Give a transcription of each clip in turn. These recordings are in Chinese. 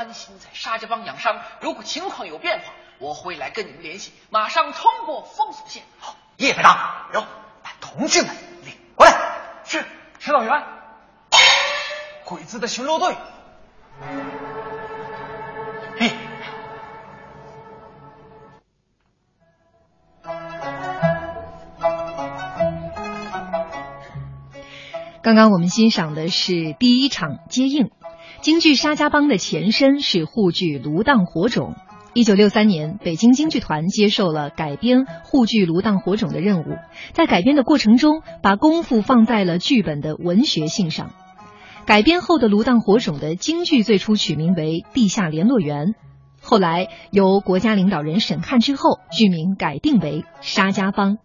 安心在沙家浜养伤，如果情况有变化，我会来跟你们联系，马上通过封锁线。好，叶排长，有。把同志们领过来。是，指导员。鬼子的巡逻队。嘿。刚刚我们欣赏的是第一场接应。京剧《沙家浜》的前身是沪剧《芦荡火种》。一九六三年，北京京剧团接受了改编沪剧《芦荡火种》的任务，在改编的过程中，把功夫放在了剧本的文学性上。改编后的《芦荡火种》的京剧最初取名为《地下联络员》，后来由国家领导人审看之后，剧名改定为《沙家浜》。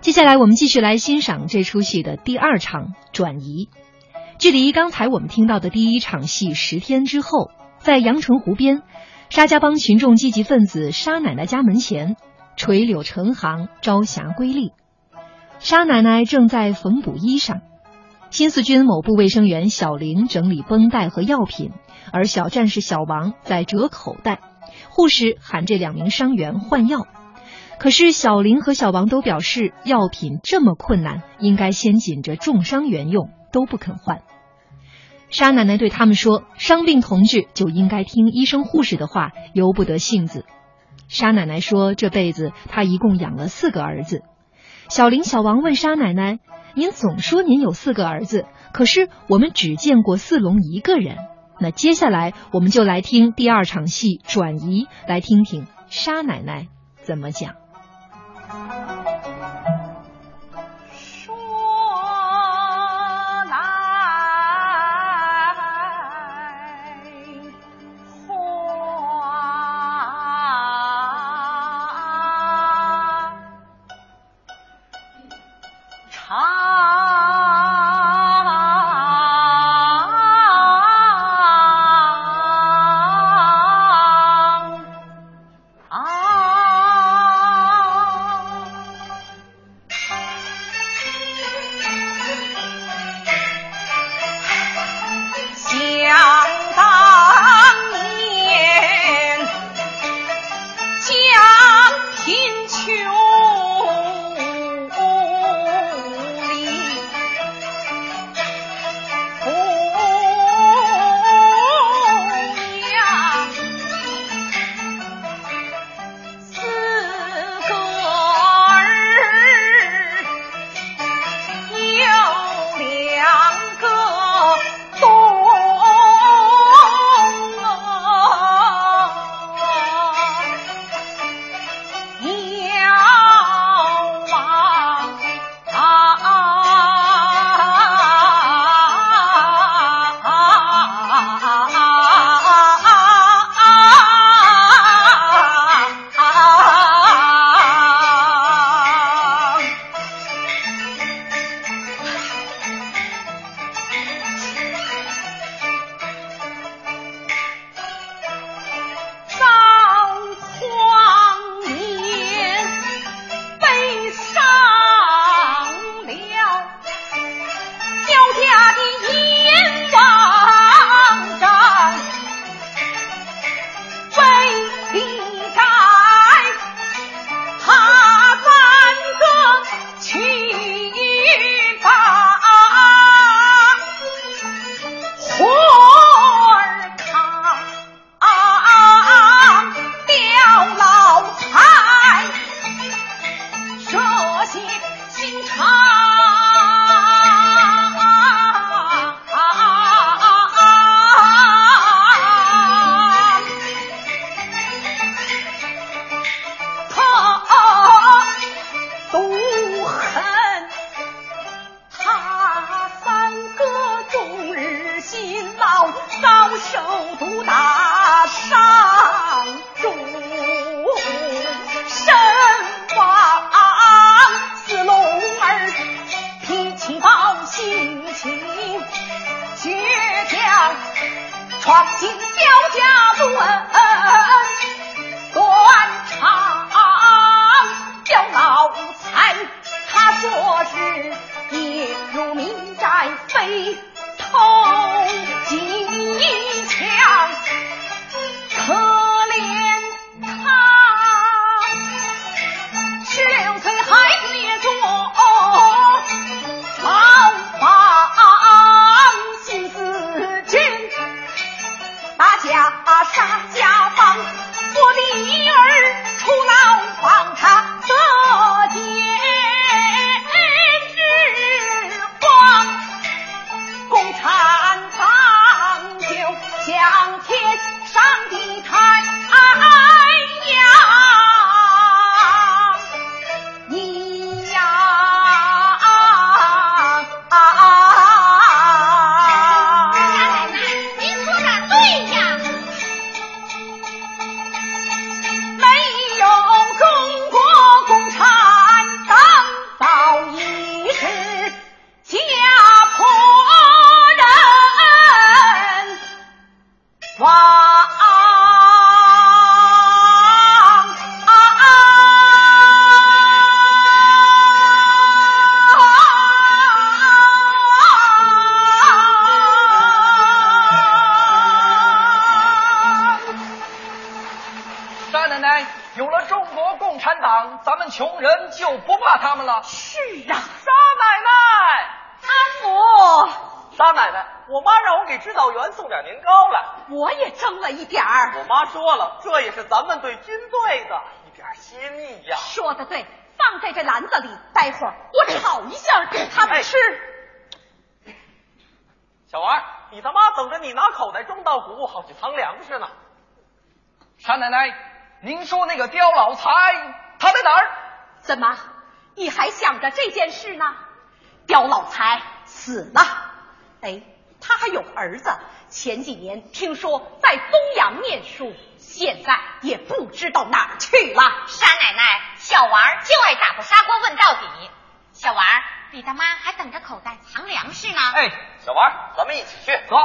接下来，我们继续来欣赏这出戏的第二场转移。距离刚才我们听到的第一场戏十天之后，在阳澄湖边。沙家浜群众积极分子沙奶奶家门前，垂柳成行，朝霞瑰丽。沙奶奶正在缝补衣裳，新四军某部卫生员小玲整理绷带和药品，而小战士小王在折口袋。护士喊这两名伤员换药，可是小林和小王都表示药品这么困难，应该先紧着重伤员用，都不肯换。沙奶奶对他们说：“伤病同志就应该听医生护士的话，由不得性子。”沙奶奶说：“这辈子她一共养了四个儿子。”小林、小王问沙奶奶：“您总说您有四个儿子，可是我们只见过四龙一个人。那接下来我们就来听第二场戏转移，来听听沙奶奶怎么讲。”闯进刁家门。多了。一起去。走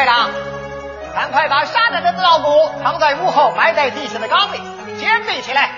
队长，赶快把杀人的脑骨藏在屋后埋在地下的缸里，先壁起来。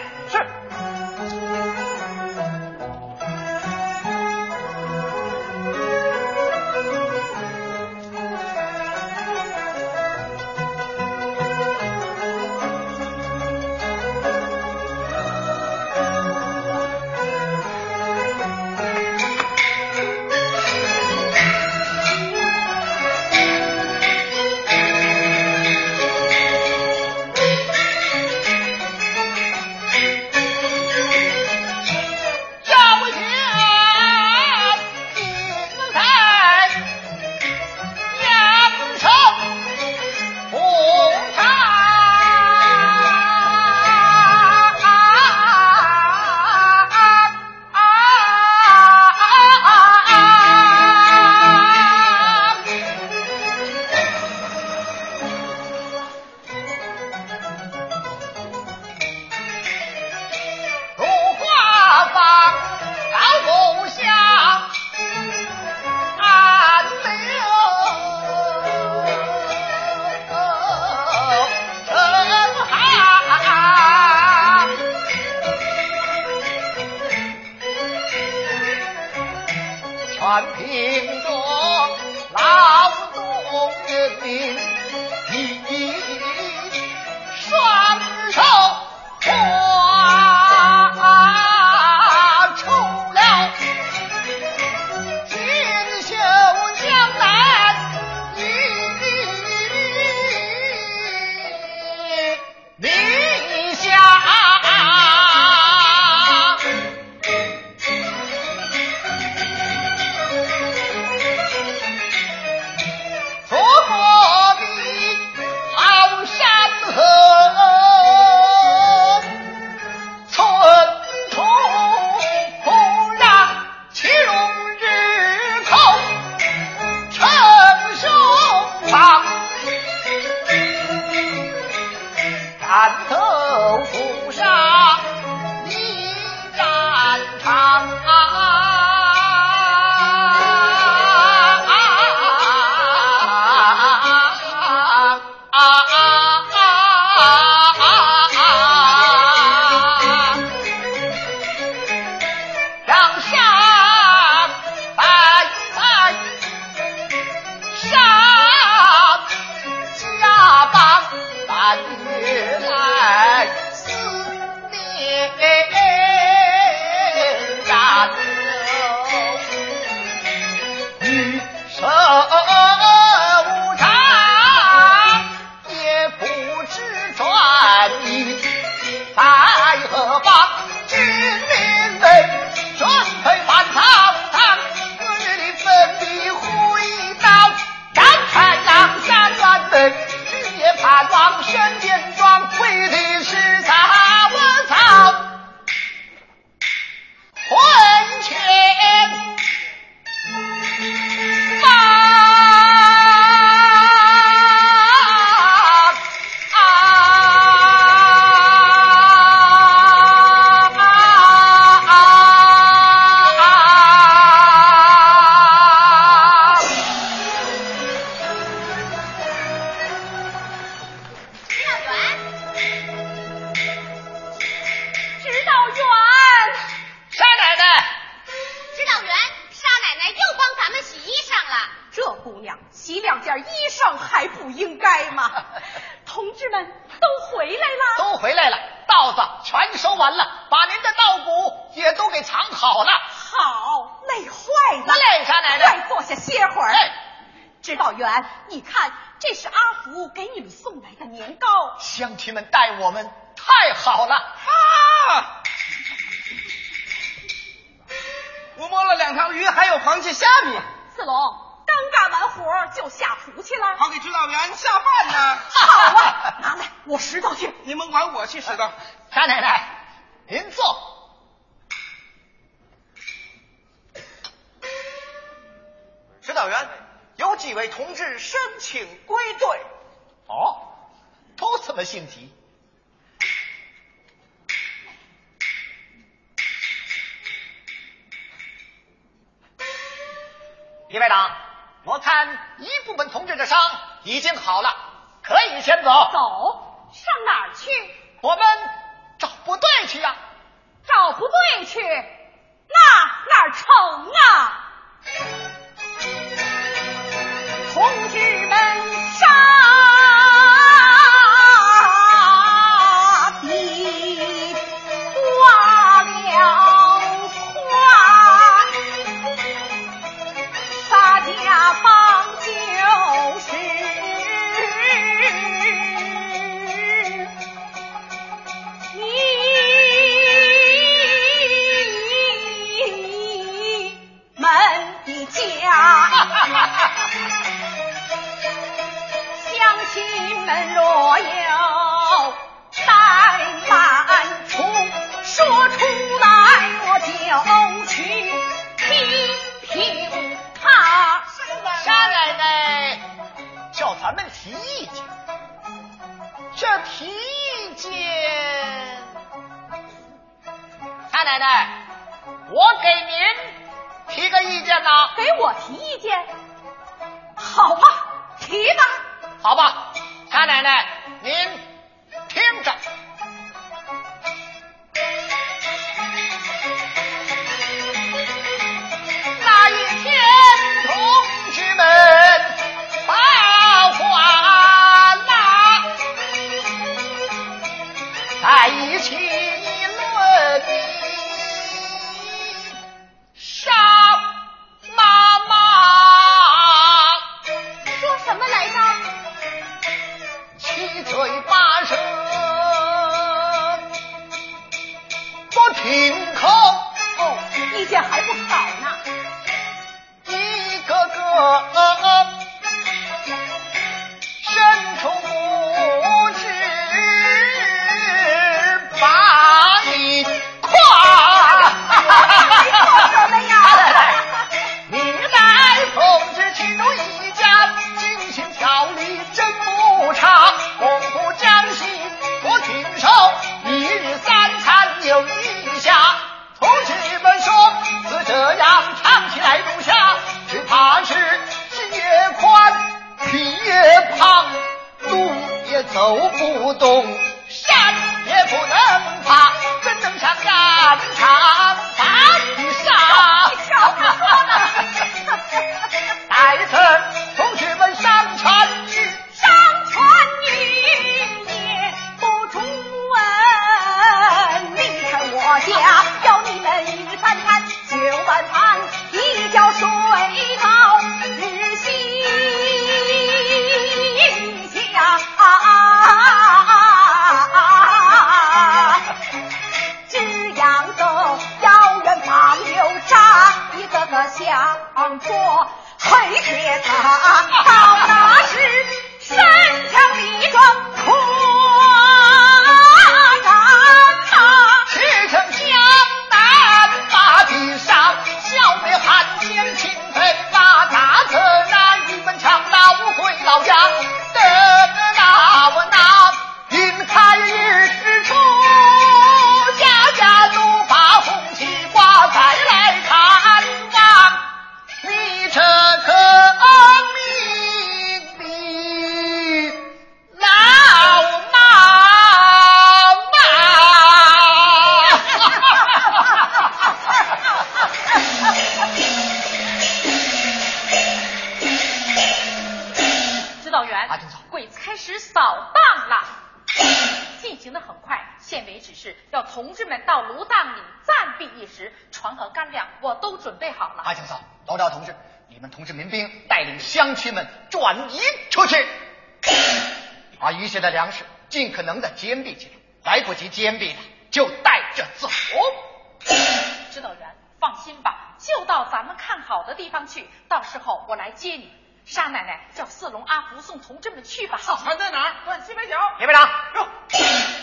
我们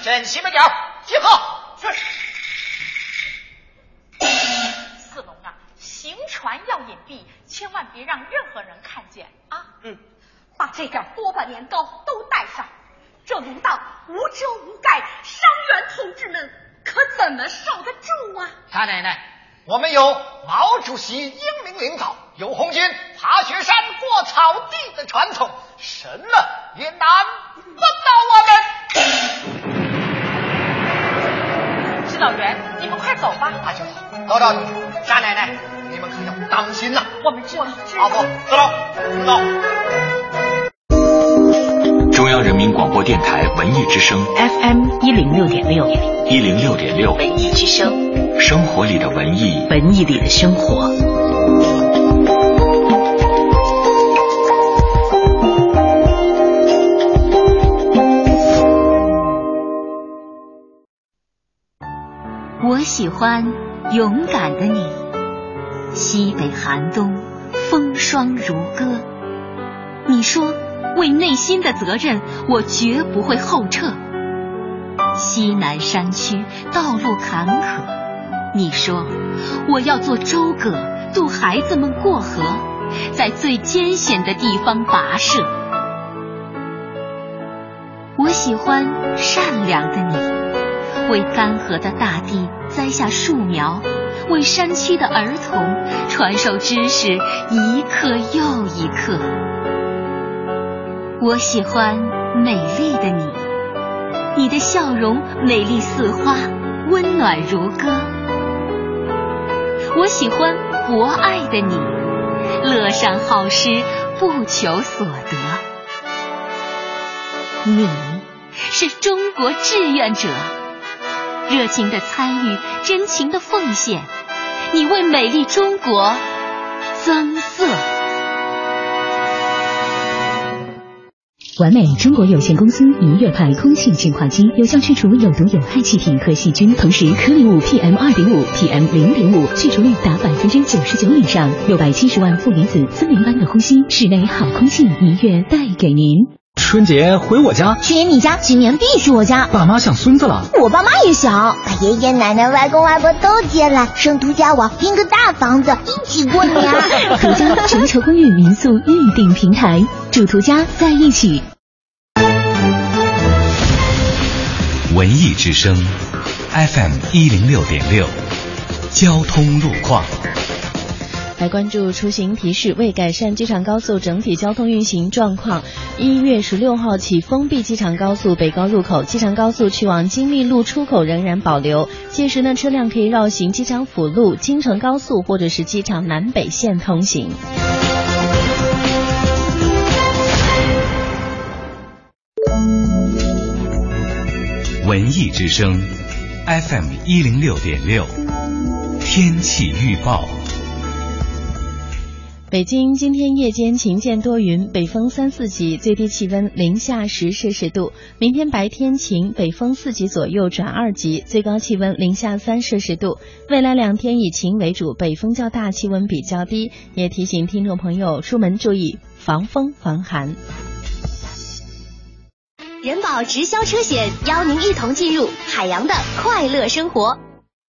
镇西北角集合。是。四龙啊，行船要隐蔽，千万别让任何人看见啊。嗯，把这点锅巴年糕都带上。这芦荡无遮无盖，伤员同志们可怎么受得住啊？大奶奶，我们有毛主席英明领导，有红军爬雪山过草地的传统，什么也难不倒我们。指导员，你们快走吧。阿青嫂，老赵同志，沙奶奶，你们可要当心呐、我们知道，知道。阿福，走喽，走。中央人民广播电台文艺之声 FM 一零六点六，一零六点六，文艺之声，生活里的文艺，文艺里的生活。我喜欢勇敢的你，西北寒冬，风霜如歌。你说为内心的责任，我绝不会后撤。西南山区道路坎坷，你说我要做舟葛，渡孩子们过河，在最艰险的地方跋涉。我喜欢善良的你，为干涸的大地栽下树苗，为山区的儿童传授知识，一课又一课。我喜欢美丽的你，你的笑容美丽似花，温暖如歌。我喜欢博爱的你，乐善好施，不求所得。你是中国志愿者，热情的参与，真情的奉献，你为美丽中国增色。完美中国有限公司一月牌空气净化机，有效去除有毒有害气体和细菌，同时颗粒物 PM 二点五、PM 零点五去除率达百分之九十九以上，六百七十万负离子，森林般的呼吸，室内好空气一月带给您。春节回我家，去年你家，今年必须我家。爸妈想孙子了，我爸妈也想，把爷爷奶奶、外公外婆都接来，生途家网，拼个大房子，一起过年。途家全球公寓民宿预订平台，住途家在一起。文艺之声，FM 一零六点六，交通路况。来关注出行提示，为改善机场高速整体交通运行状况，一月十六号起封闭机场高速北高入口，机场高速去往金密路出口仍然保留。届时呢，车辆可以绕行机场辅路、京承高速或者是机场南北线通行。文艺之声，FM 一零六点六，天气预报。北京今天夜间晴间多云，北风三四级，最低气温零下十摄氏度。明天白天晴，北风四级左右转二级，最高气温零下三摄氏度。未来两天以晴为主，北风较大，气温比较低。也提醒听众朋友出门注意防风防寒。人保直销车险邀您一同进入海洋的快乐生活。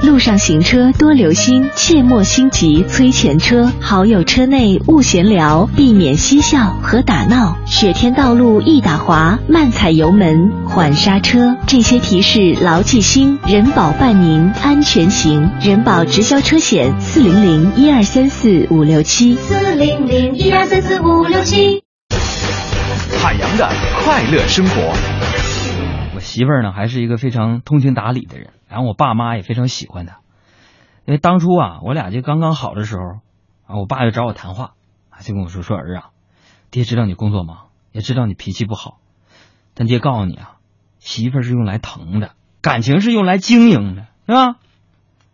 路上行车多留心，切莫心急催前车。好友车内勿闲聊，避免嬉笑和打闹。雪天道路易打滑，慢踩油门，缓刹车。这些提示牢记心，人保伴您安全行。人保直销车险四零零一二三四五六七四零零一二三四五六七。海洋的快乐生活。我媳妇儿呢，还是一个非常通情达理的人然后我爸妈也非常喜欢他，因为当初啊，我俩就刚刚好的时候，啊，我爸就找我谈话，就跟我说说儿啊，爹知道你工作忙，也知道你脾气不好，但爹告诉你啊，媳妇是用来疼的，感情是用来经营的，是吧？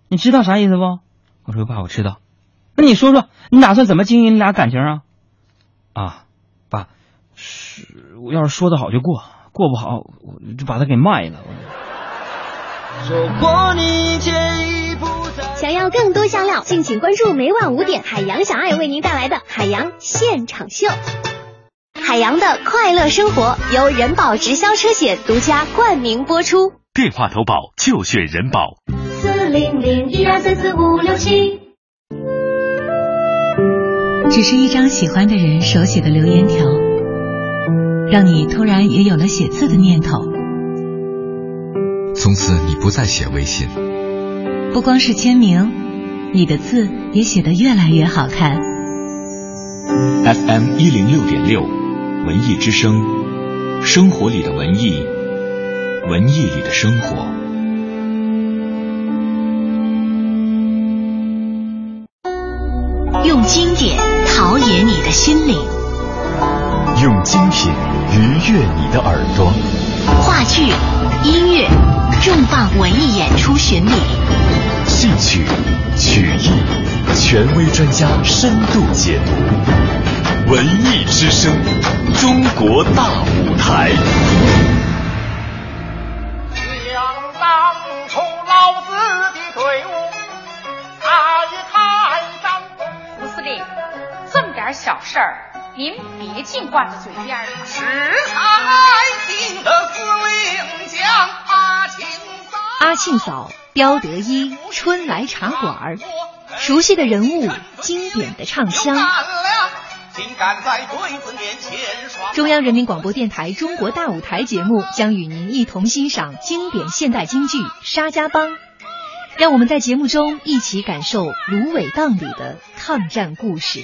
你知道啥意思不？我说爸，我知道。那你说说，你打算怎么经营你俩感情啊？啊，爸，是我要是说的好就过，过不好我就把他给卖了。想要更多香料，敬请关注每晚五点海洋小爱为您带来的海洋现场秀。海洋的快乐生活由人保直销车险独家冠名播出。电话投保就选人保。四零零一二三四五六七。只是一张喜欢的人手写的留言条，让你突然也有了写字的念头。从此你不再写微信，不光是签名，你的字也写得越来越好看。FM 一零六点六，文艺之声，生活里的文艺，文艺里的生活。用经典陶冶你的心灵，用精品愉悦你的耳朵。话剧、音乐、重磅文艺演出巡礼，戏曲、曲艺，权威专家深度解读。文艺之声，中国大舞台。想当初老子的队伍，他一开张。吴司令，这么点小事儿，您别净挂在嘴边儿。是开心的司令将阿庆嫂。阿庆嫂、刁德一、春来茶馆儿，熟悉的人物，经典的唱腔。中央人民广播电台《中国大舞台》节目将与您一同欣赏经典现代京剧《沙家浜》，让我们在节目中一起感受芦苇荡里的抗战故事。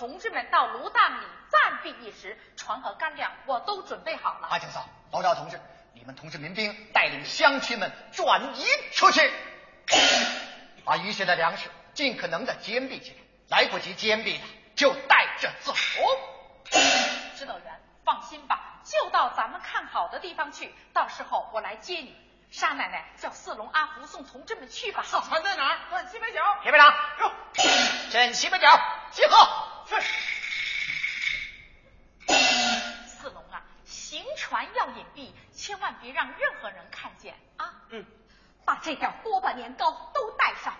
同志们到芦荡里暂避一时，船和干粮我都准备好了。阿庆嫂、老赵同志，你们同志民兵带领乡亲们转移出去，把余下的粮食尽可能的坚壁起来，来不及坚壁的就带着走。指导员，放心吧，就到咱们看好的地方去，到时候我来接你。沙奶奶叫四龙、阿福送同志们去吧。好，船在哪儿？奔 西北角。铁班长，哟，镇西北角，集合。是。四龙啊，行船要隐蔽，千万别让任何人看见啊。嗯。把这点锅巴年糕都带上，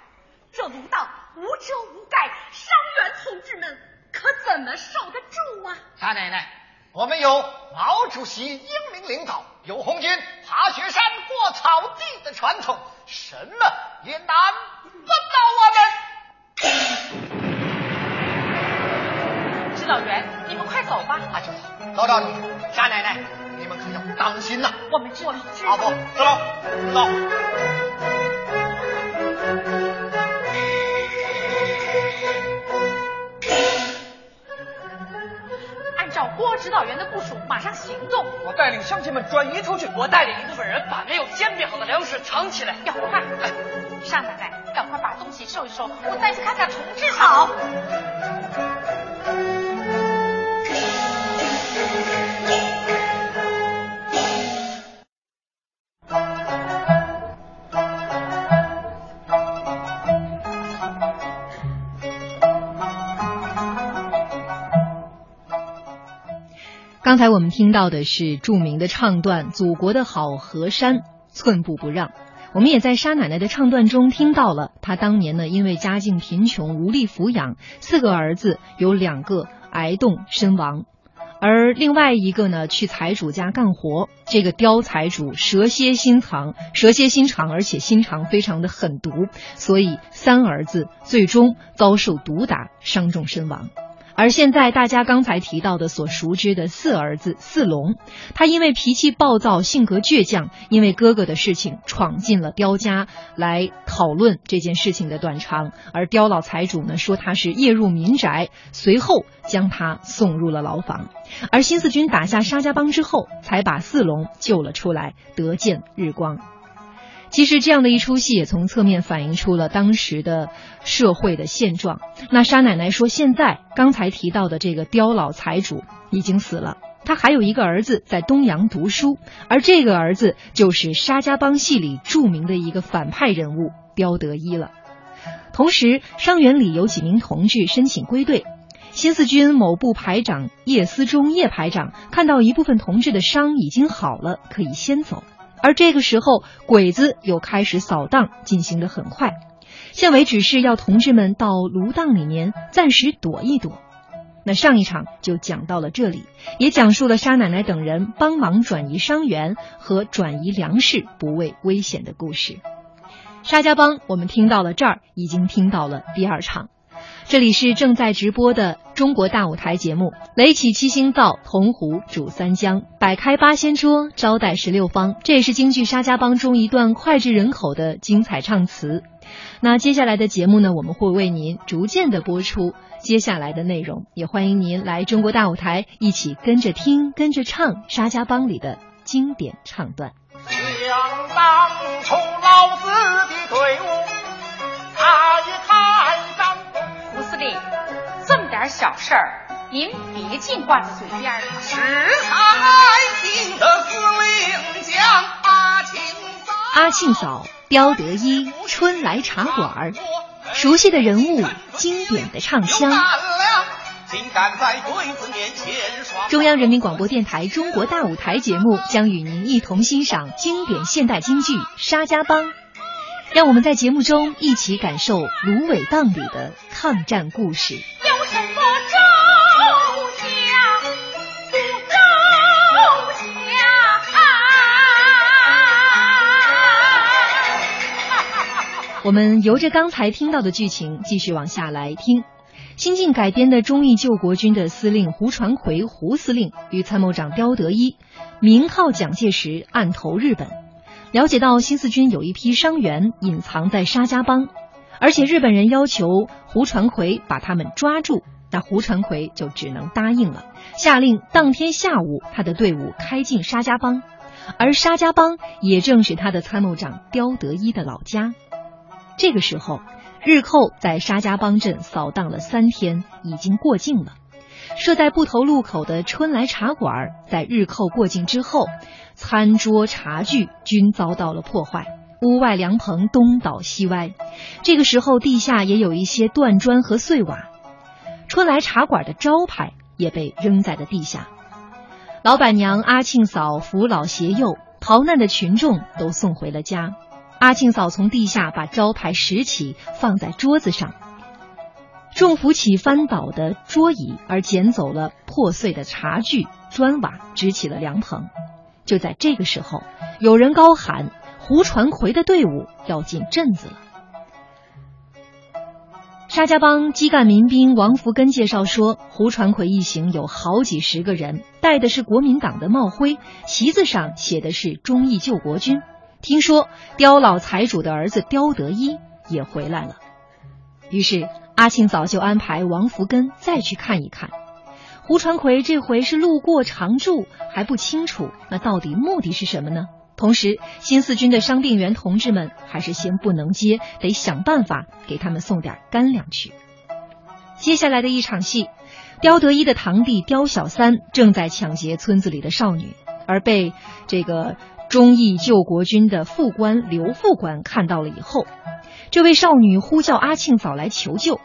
这芦道无遮无盖，伤员同志们可怎么受得住啊？大奶奶。我们有毛主席英明领导，有红军爬雪山过草地的传统，什么也难不倒我们。指导员，你们快走吧。阿庆嫂、老赵同志、沙奶奶，你们可要当心呐！我们知道。阿伯，走了，走。照郭指导员的部署，马上行动。我带领乡亲们转移出去，我带领一部分人把没有煎饼好的粮食藏起来。要快！哎，沙奶奶，赶快把东西收一收，我再去看看同志。好。刚才我们听到的是著名的唱段《祖国的好河山，寸步不让》。我们也在沙奶奶的唱段中听到了，她当年呢因为家境贫穷无力抚养四个儿子，有两个挨冻身亡，而另外一个呢去财主家干活。这个刁财主蛇蝎心肠，蛇蝎心肠，而且心肠非常的狠毒，所以三儿子最终遭受毒打，伤重身亡。而现在大家刚才提到的所熟知的四儿子四龙，他因为脾气暴躁、性格倔强，因为哥哥的事情闯进了刁家来讨论这件事情的断肠，而刁老财主呢说他是夜入民宅，随后将他送入了牢房。而新四军打下沙家浜之后，才把四龙救了出来，得见日光。其实这样的一出戏也从侧面反映出了当时的社会的现状。那沙奶奶说，现在刚才提到的这个刁老财主已经死了，他还有一个儿子在东阳读书，而这个儿子就是沙家浜戏里著名的一个反派人物刁德一了。同时，伤员里有几名同志申请归队，新四军某部排长叶思忠叶排长看到一部分同志的伤已经好了，可以先走。而这个时候，鬼子又开始扫荡，进行的很快。县委指示要同志们到芦荡里面暂时躲一躲。那上一场就讲到了这里，也讲述了沙奶奶等人帮忙转移伤员和转移粮食不畏危险的故事。沙家浜，我们听到了这儿，已经听到了第二场。这里是正在直播的中国大舞台节目，雷起七星灶，铜壶煮三江，摆开八仙桌，招待十六方。这也是京剧《沙家浜》中一段脍炙人口的精彩唱词。那接下来的节目呢，我们会为您逐渐的播出接下来的内容，也欢迎您来中国大舞台一起跟着听、跟着唱《沙家浜》里的经典唱段。想当初老子的队伍，令，这么点小事儿，您别净挂在嘴边儿。是才听得司令讲阿庆嫂，阿庆嫂，刁德一，春来茶馆儿，熟悉的人物，经典的唱腔。中央人民广播电台《中国大舞台》节目将与您一同欣赏经典现代京剧《沙家浜》，让我们在节目中一起感受芦苇荡里的抗战故事。有什么周家不周家？我们由着刚才听到的剧情继续往下来听。新晋改编的忠义救国军的司令胡传奎胡司令与参谋长刁德一明靠蒋介石，暗投日本。了解到新四军有一批伤员隐藏在沙家浜，而且日本人要求胡传奎把他们抓住，那胡传奎就只能答应了，下令当天下午他的队伍开进沙家浜，而沙家浜也正是他的参谋长刁德一的老家。这个时候。日寇在沙家浜镇扫荡了三天，已经过境了。设在埠头路口的春来茶馆，在日寇过境之后，餐桌茶具均遭到了破坏，屋外凉棚东倒西歪。这个时候，地下也有一些断砖和碎瓦。春来茶馆的招牌也被扔在了地下。老板娘阿庆嫂扶老携幼，逃难的群众都送回了家。阿庆嫂从地下把招牌拾起，放在桌子上。众扶起翻倒的桌椅，而捡走了破碎的茶具、砖瓦，支起了凉棚。就在这个时候，有人高喊：“胡传魁的队伍要进镇子了。”沙家浜基干民兵王福根介绍说，胡传魁一行有好几十个人，戴的是国民党的帽徽，旗子上写的是“忠义救国军”。听说刁老财主的儿子刁德一也回来了，于是阿庆早就安排王福根再去看一看。胡传奎这回是路过常住，还不清楚那到底目的是什么呢？同时，新四军的伤病员同志们还是先不能接，得想办法给他们送点干粮去。接下来的一场戏，刁德一的堂弟刁小三正在抢劫村子里的少女，而被这个。忠义救国军的副官刘副官看到了以后，这位少女呼叫阿庆嫂来求救。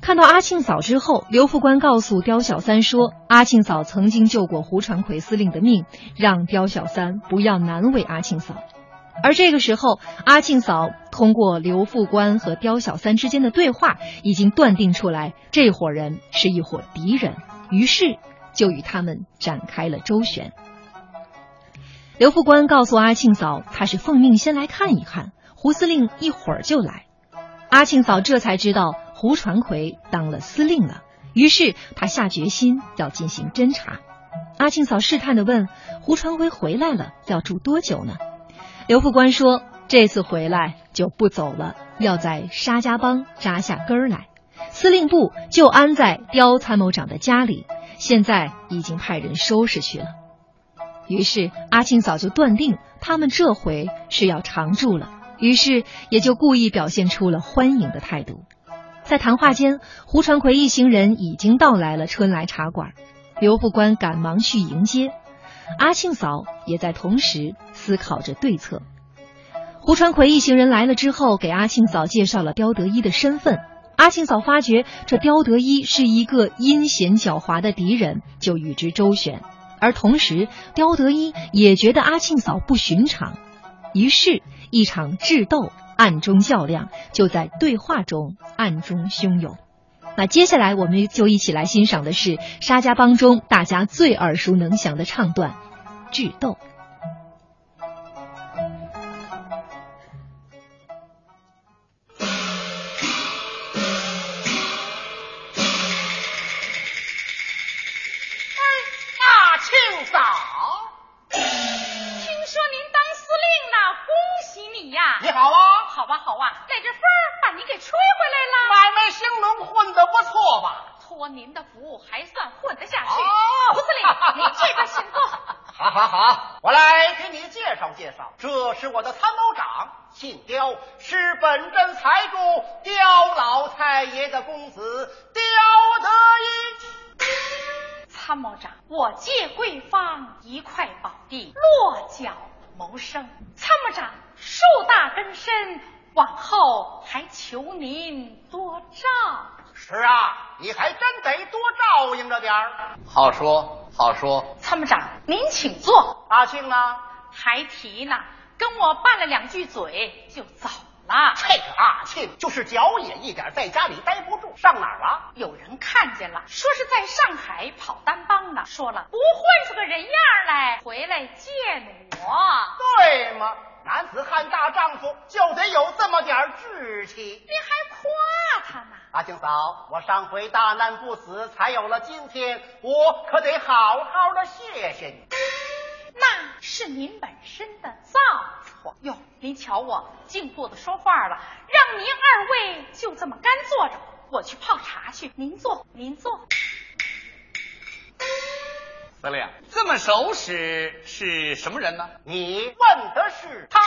看到阿庆嫂之后，刘副官告诉刁小三说：“阿庆嫂曾经救过胡传魁司令的命，让刁小三不要难为阿庆嫂。”而这个时候，阿庆嫂通过刘副官和刁小三之间的对话，已经断定出来这伙人是一伙敌人，于是就与他们展开了周旋。刘副官告诉阿庆嫂，他是奉命先来看一看，胡司令一会儿就来。阿庆嫂这才知道胡传魁当了司令了，于是他下决心要进行侦查。阿庆嫂试探的问：“胡传奎回来了，要住多久呢？”刘副官说：“这次回来就不走了，要在沙家浜扎下根儿来。司令部就安在刁参谋长的家里，现在已经派人收拾去了。”于是阿庆嫂就断定他们这回是要常住了，于是也就故意表现出了欢迎的态度。在谈话间，胡传奎一行人已经到来了春来茶馆。刘副官赶忙去迎接，阿庆嫂也在同时思考着对策。胡传奎一行人来了之后，给阿庆嫂介绍了刁德一的身份。阿庆嫂发觉这刁德一是一个阴险狡猾的敌人，就与之周旋。而同时，刁德一也觉得阿庆嫂不寻常，于是，一场智斗、暗中较量就在对话中暗中汹涌。那接下来我们就一起来欣赏的是沙家浜中大家最耳熟能详的唱段《智斗》。好啊，那阵风把你给吹回来了。买卖兴隆，混得不错吧？托您的福，还算混得下去。哦胡司令，您这边请坐。好好好，我来给你介绍介绍，这是我的参谋长，姓刁，是本镇财主刁老太爷的公子刁德一。参谋长，我借贵方一块宝地，落脚谋生。参谋长树大根深，往后还求您多照。是啊，你还真得多照应着点儿。好说好说，参谋长，您请坐。阿庆呢？还提呢，跟我拌了两句嘴就走了。这个阿庆就是脚野一点，在家里待不住，上哪儿了？有人看见了，说是在上海跑单帮呢。说了，不混出个人样来，回来见我。对吗？男子汉大丈夫就得有这么点志气。你还夸他呢？阿庆嫂，我上回大难不死，才有了今天，我可得好好的谢谢你。那是您本身的造化哟。您瞧我净坐着说话了，让您二位就这么干坐着，我去泡茶去。您坐，您坐。司令，这么熟识是什么人呢？你问的是他。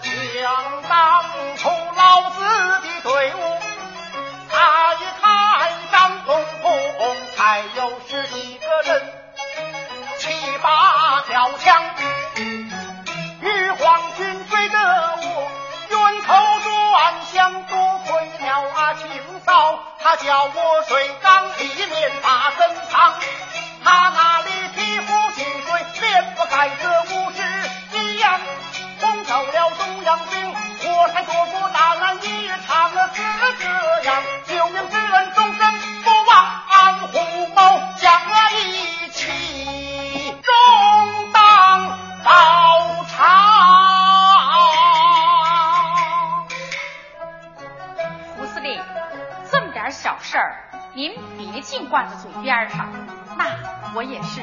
想当初老子的队伍，他一开张，轰轰轰，才有十几个人，七八条枪。玉皇军追得我，源头转向，多亏了阿庆嫂，他叫我水缸里面把身藏。他那里皮肤细水，连不改这无知一样，轰走了中央兵，我才躲过大难一场了是这样，救命之恩终身不忘，虎谋将一起终当道场。胡司令，这么点小事儿，您别净挂在嘴边上。那我也是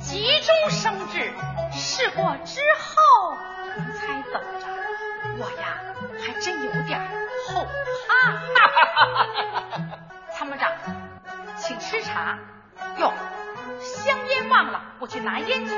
急中生智，试过之后您才怎么着？我呀，还真有点后怕。参谋长，请吃茶。哟，香烟忘了，我去拿烟去。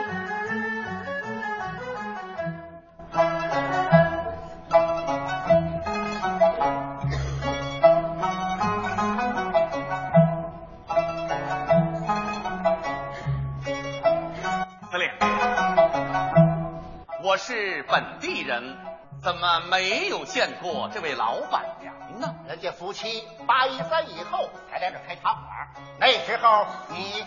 我是本地人，怎么没有见过这位老板娘呢？人家夫妻八一三以后才来这开茶馆，那时候你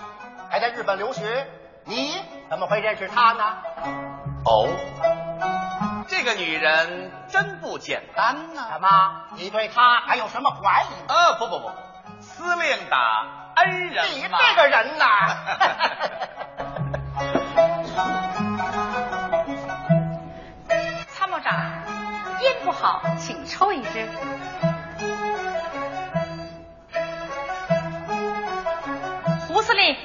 还在日本留学，你怎么会认识她呢？哦，这个女人真不简单呐、什么，你对她还有什么怀疑？呃，不不不，司令的恩人你这个人呐，好请抽一支。胡司令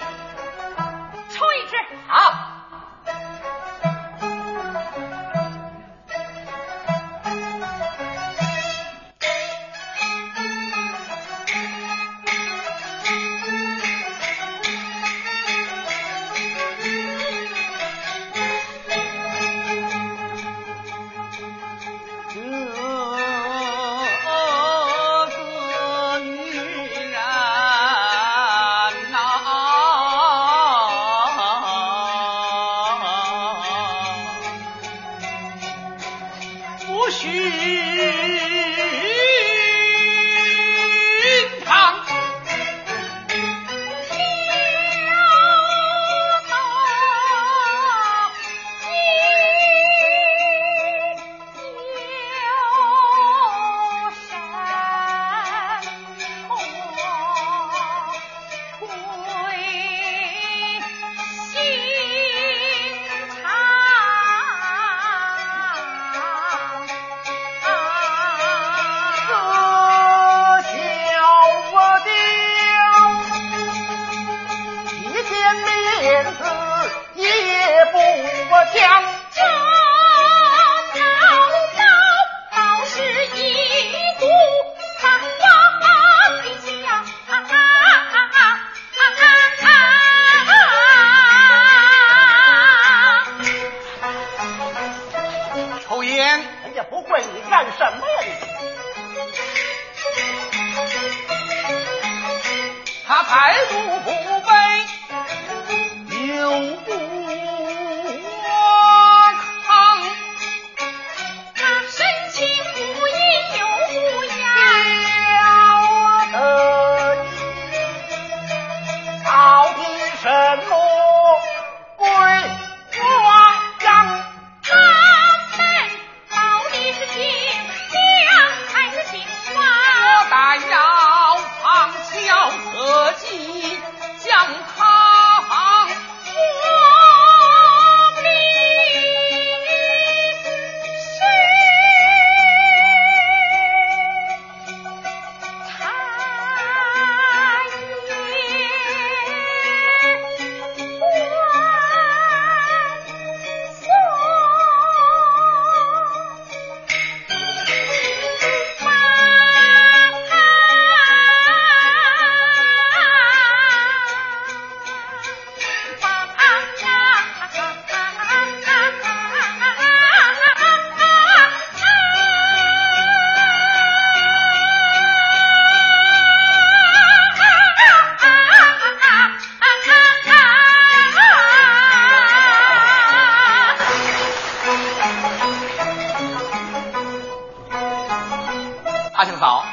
好。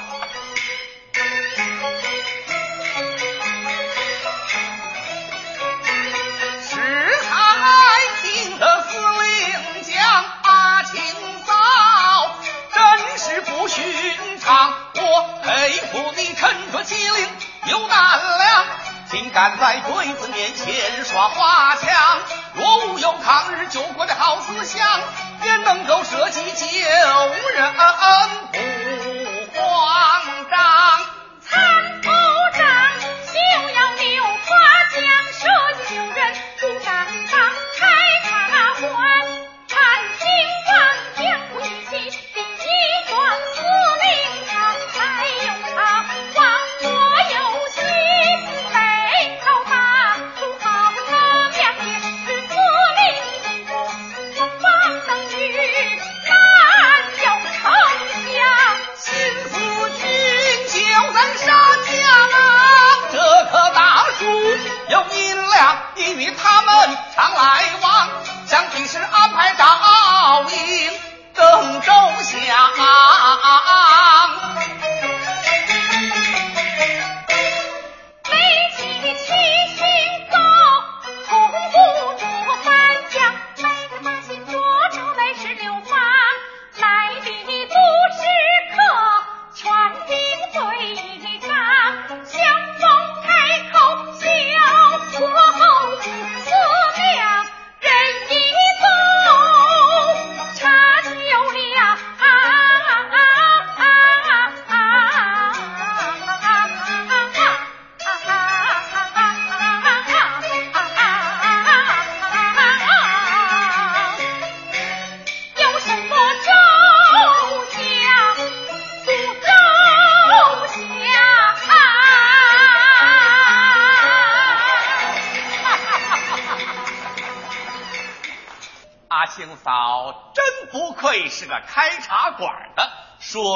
是才听得司令讲阿庆嫂真是不寻常。我佩服你沉着机灵有胆量竟敢在鬼子面前耍花枪。若无有抗日救国的好思想焉能够舍己救人？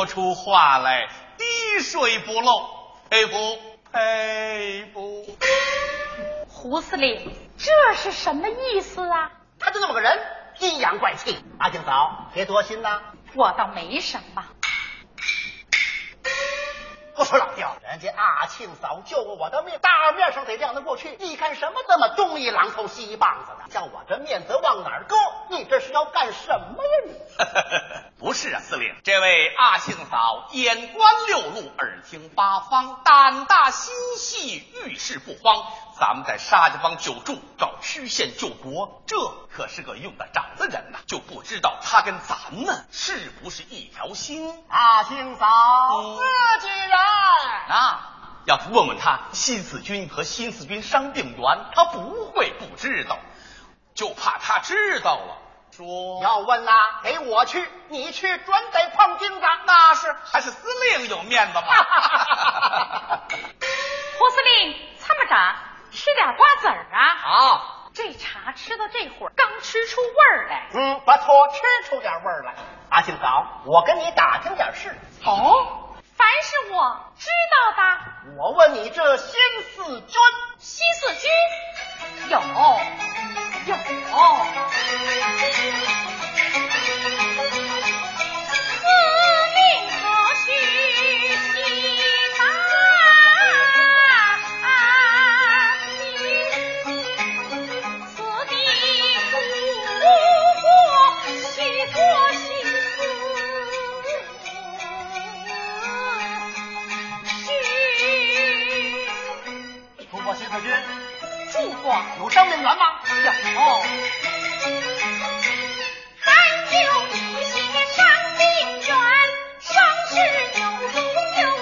说出话来滴水不漏，佩服佩服。胡司令，这是什么意思啊？他就那么个人，阴阳怪气。阿庆嫂，别多心呐。我倒没什么。我说老刁，人家阿庆嫂救过我的命，大面上得亮得过去。你干什么这么东一榔头西一棒子的？叫我这面子往哪儿搁？你这是要干什么呀你？不是啊，司令，这位阿庆嫂眼观六路，耳听八方，胆大心细，遇事不慌。咱们在沙家浜久住，搞曲线救国，这可是个用得着的人呐，就不知道他跟咱们是不是一条心？大清嫂自己人。啊，要不问问他新四军和新四军伤病员，他不会不知道，就怕他知道了。说要问呐、给我去，你去准得碰钉子。那是还是司令有面子嘛。吃点瓜子儿啊。好，这茶吃到这会儿，刚吃出味儿来。嗯，不错吃出点味儿来。阿庆嫂，我跟你打听点事。哦，凡是我知道的，我问你，这新四军，新四军有有。过有伤病员吗？有，还有一些伤病员，伤势又重又有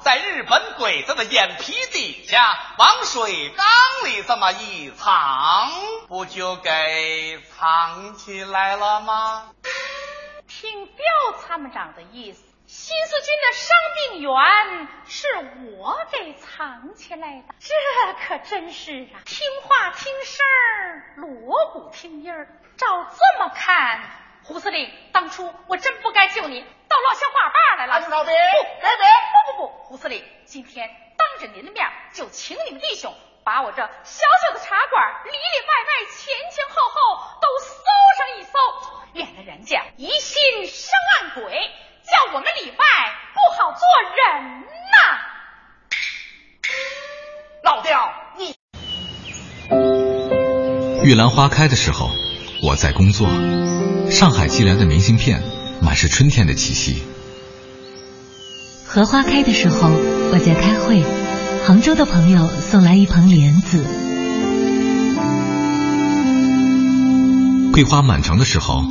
在日本鬼子的眼皮底下往水缸里这么一藏，不就给藏起来了吗？听彪参谋长的意思，新四军的伤病员是我给藏起来的，这可真是啊，听话听声，锣鼓听音。照这么看，胡司令，当初我真不该救你，倒落下话把来了。阿庆嫂别不别别不不不，胡司令，今天当着您的面就请你们弟兄把我这小小的茶馆里里外外、前前后后都搜上一搜，免得人家疑心生暗鬼，叫我们里外不好做人呐。老刁，你玉兰花开的时候，我在工作。上海寄来的明信片，满是春天的气息。荷花开的时候，我在开会。杭州的朋友送来一盆莲子。桂花满城的时候，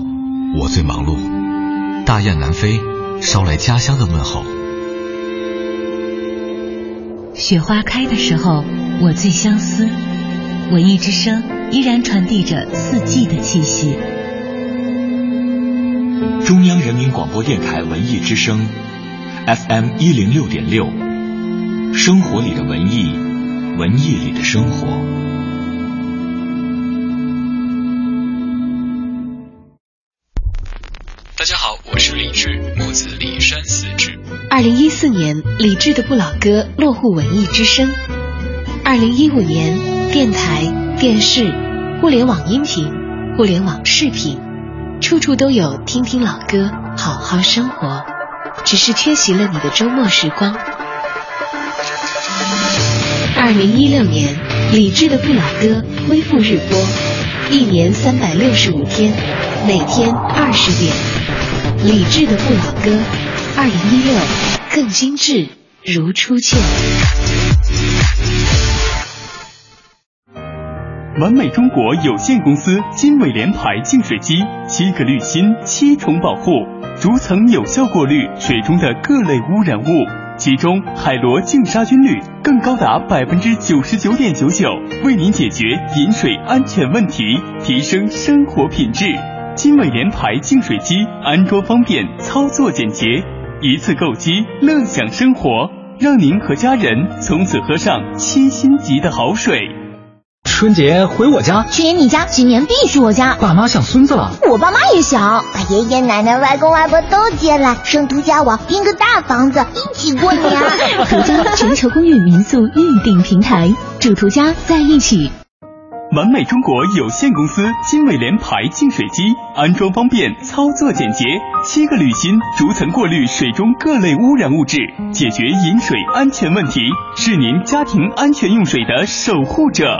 我最忙碌；大雁南飞，捎来家乡的问候。雪花开的时候，我最相思。文艺之声依然传递着四季的气息。中央人民广播电台文艺之声，FM 一零六点六，生活里的文艺，文艺里的生活。大家好，我是李志，木子李山四志。二零一四年，李志的不老歌落户文艺之声。二零一五年，电台、电视、互联网音频、互联网视频，处处都有听听老歌，好好生活。只是缺席了你的周末时光。二零一六年，李志的不老歌恢复日播，一年三百六十五天，每天二十点。李志的不老歌，二零一六更精致如初见。完美中国有限公司金伟联牌净水机，七个滤芯，七重保护，逐层有效过滤水中的各类污染物，其中海螺净杀菌率更高达百分之九十九点九九，为您解决饮水安全问题，提升生活品质。金伟联牌净水机安装方便，操作简洁，一次购机，乐享生活，让您和家人从此喝上七星级的好水。春节回我家，去年你家，今年必须我家。爸妈想孙子了，我爸妈也想，把爷爷奶奶、外公外婆都接来，生途家网，拼个大房子，一起过年。途家全球公寓民宿预订平台，主途家在一起。完美中国有限公司金伟联排净水机，安装方便，操作简洁，七个滤芯逐层过滤水中各类污染物质，解决饮水安全问题，是您家庭安全用水的守护者。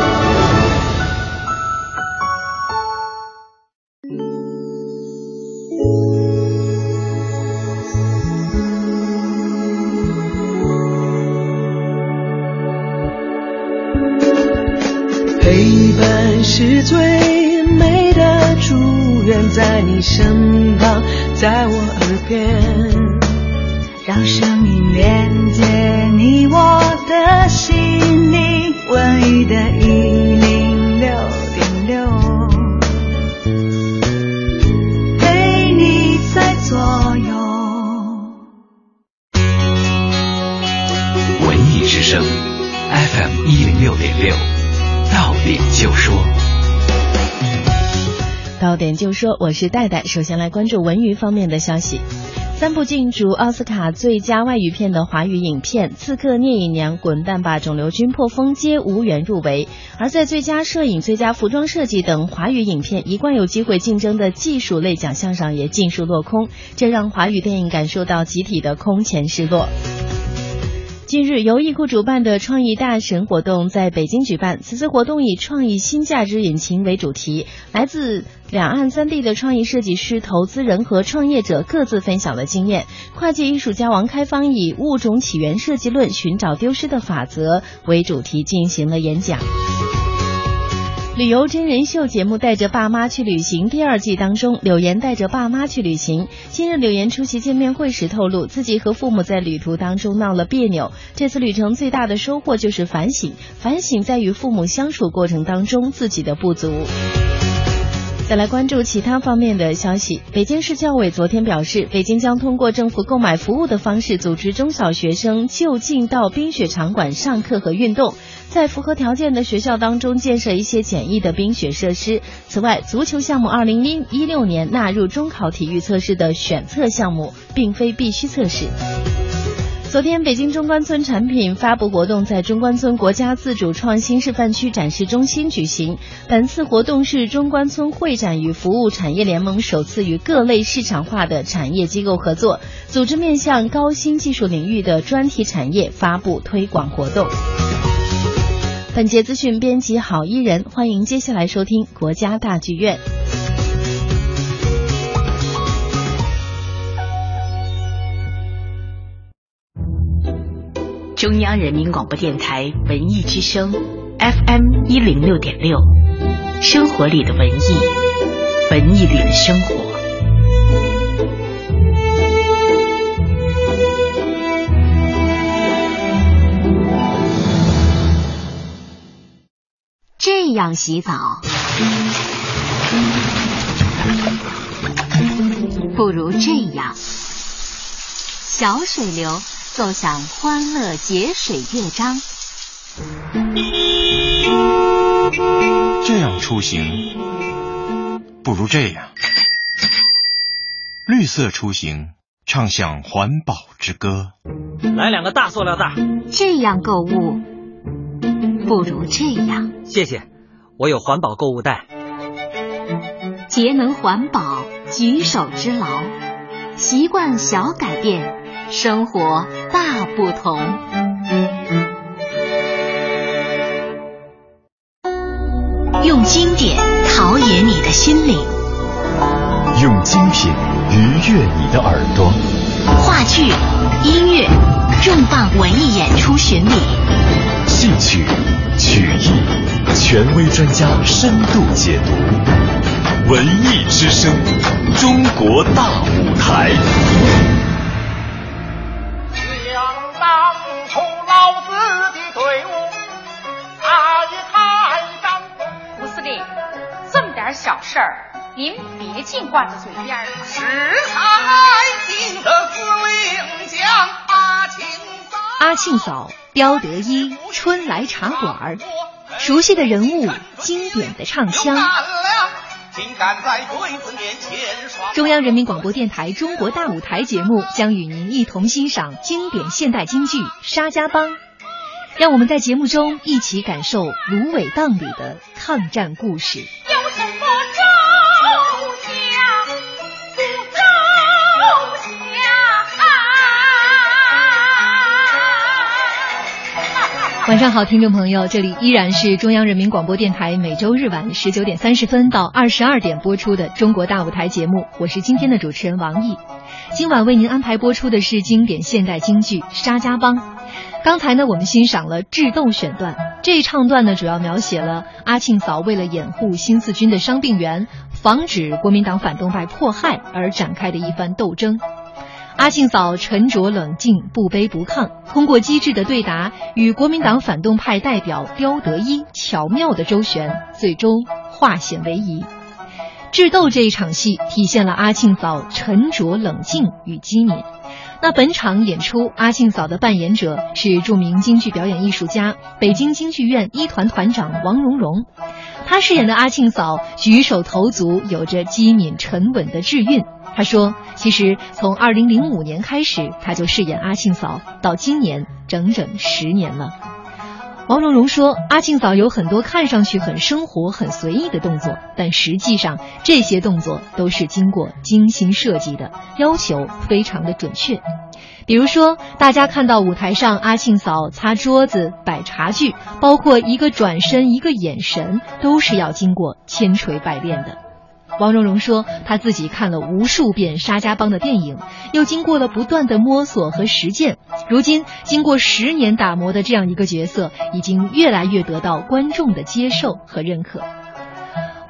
陪伴是最美的祝愿，在你身旁，在我耳边，让声音连接你我的心灵。文艺的一零六点六，陪你在左右。文艺之声 FM 一零六点六，点就说。到点就说，我是戴戴。首先来关注文娱方面的消息。三部竞逐奥斯卡最佳外语片的华语影片《刺客聂隐娘》《滚蛋吧，肿瘤君》《破风》皆无缘入围。而在最佳摄影、最佳服装设计等华语影片一贯有机会竞争的技术类奖项上也尽数落空，这让华语电影感受到集体的空前失落。近日，由易库主办的创意大神活动在北京举办。此次活动以“创意新价值引擎”为主题，来自两岸三地的创意设计师、投资人和创业者各自分享了经验。跨界艺术家王开芳以“物种起源设计论：寻找丢失的法则”为主题进行了演讲。旅游真人秀节目《带着爸妈去旅行》第二季当中，柳岩带着爸妈去旅行。今日柳岩出席见面会时透露，自己和父母在旅途当中闹了别扭。这次旅程最大的收获就是反省，反省在与父母相处过程当中自己的不足。再来关注其他方面的消息。北京市教委昨天表示，北京将通过政府购买服务的方式，组织中小学生就近到冰雪场馆上课和运动，在符合条件的学校当中建设一些简易的冰雪设施。此外，足球项目二零一六年纳入中考体育测试的选测项目，并非必须测试。昨天，北京中关村产品发布活动在中关村国家自主创新示范区展示中心举行。本次活动是中关村会展与服务产业联盟首次与各类市场化的产业机构合作，组织面向高新技术领域的专题产业发布推广活动。本节资讯编辑郝伊人，欢迎接下来收听国家大剧院。中央人民广播电台文艺之声，FM 一零六点六，生活里的文艺，文艺里的生活。这样洗澡，不如这样，小水流。奏响欢乐节水乐章。这样出行不如这样，绿色出行，唱响环保之歌。来两个大塑料袋。这样购物不如这样。谢谢，我有环保购物袋。节能环保，举手之劳，习惯小改变。生活大不同，用经典陶冶你的心灵，用精品愉悦你的耳朵。话剧、音乐、重磅文艺演出巡礼，戏曲、曲艺，权威专家深度解读。文艺之声，中国大舞台。点小事儿，您别净挂在嘴边儿。是海清的司令将阿庆嫂。阿庆嫂，刁德一，春来茶馆熟悉的人物，经典的唱腔。中央人民广播电台《中国大舞台》节目将与您一同欣赏经典现代京剧《沙家浜》，让我们在节目中一起感受芦苇荡里的抗战故事。晚上好，听众朋友，这里依然是中央人民广播电台每周日晚十九点三十分到二十二点播出的《中国大舞台》节目，我是今天的主持人王毅。今晚为您安排播出的是经典现代京剧《沙家浜》。刚才呢，我们欣赏了智斗选段，这一唱段呢，主要描写了阿庆嫂为了掩护新四军的伤病员，防止国民党反动派迫害而展开的一番斗争。阿庆嫂沉着冷静，不卑不亢，通过机智的对答与国民党反动派代表刁德一巧妙的周旋，最终化险为夷。智斗这一场戏体现了阿庆嫂沉着冷静与机敏。那本场演出，阿庆嫂的扮演者是著名京剧表演艺术家、北京京剧院一团团长王蓉蓉。她饰演的阿庆嫂举手投足有着机敏沉稳的智韵。她说：“其实从二零零五年开始，她就饰演阿庆嫂，到今年整整十年了。”毛茸茸说：“阿庆嫂有很多看上去很生活、很随意的动作，但实际上这些动作都是经过精心设计的，要求非常的准确。比如说，大家看到舞台上阿庆嫂擦桌子、摆茶具，包括一个转身、一个眼神，都是要经过千锤百炼的。”王蓉蓉说：“她自己看了无数遍沙家浜的电影，又经过了不断的摸索和实践，如今经过十年打磨的这样一个角色，已经越来越得到观众的接受和认可。”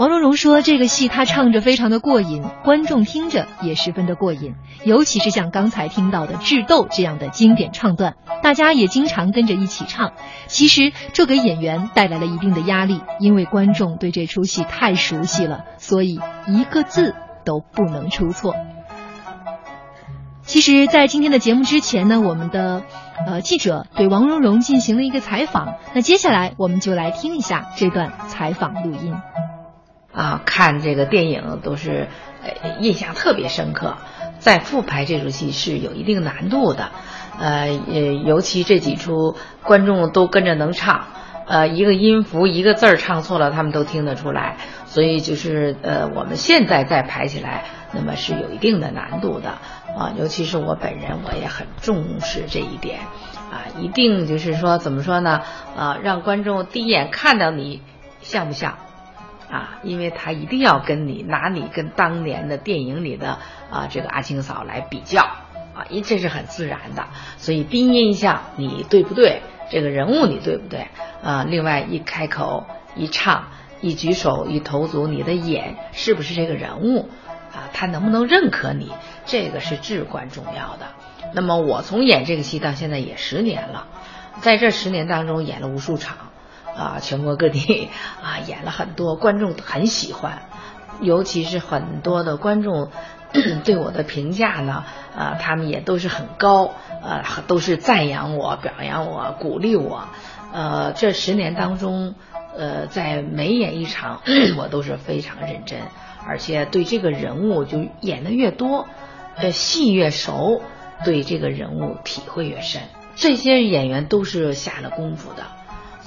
王蓉蓉说：“这个戏她唱着非常的过瘾，观众听着也十分的过瘾。尤其是像刚才听到的《智斗》这样的经典唱段，大家也经常跟着一起唱。其实这给演员带来了一定的压力，因为观众对这出戏太熟悉了，所以一个字都不能出错。”其实，在今天的节目之前呢，我们的呃记者对王蓉蓉进行了一个采访。那接下来，我们就来听一下这段采访录音。啊，看这个电影都是呃印象特别深刻。再复排这出戏是有一定难度的，呃，尤其这几出观众都跟着能唱，呃，一个音符一个字儿唱错了，他们都听得出来。所以就是呃，我们现在再排起来，那么是有一定的难度的啊。尤其是我本人，我也很重视这一点啊，一定就是说怎么说呢？啊，让观众第一眼看到你像不像？啊，因为他一定要跟你拿你跟当年的电影里的啊这个阿青嫂来比较啊，因这是很自然的，所以第一印象你对不对？这个人物你对不对？啊，另外一开口一唱一举手一投足，你的眼是不是这个人物？啊，他能不能认可你？这个是至关重要的。那么我从演这个戏到现在也十年了，在这十年当中演了无数场。啊，全国各地啊演了很多，观众很喜欢，尤其是很多的观众 对我的评价呢，啊，他们也都是很高，呃，都是赞扬我、表扬我、鼓励我。呃，这十年当中，呃，在每演一场，我都是非常认真，而且对这个人物就演的越多，呃，戏越熟，对这个人物体会越深。这些演员都是下了功夫的。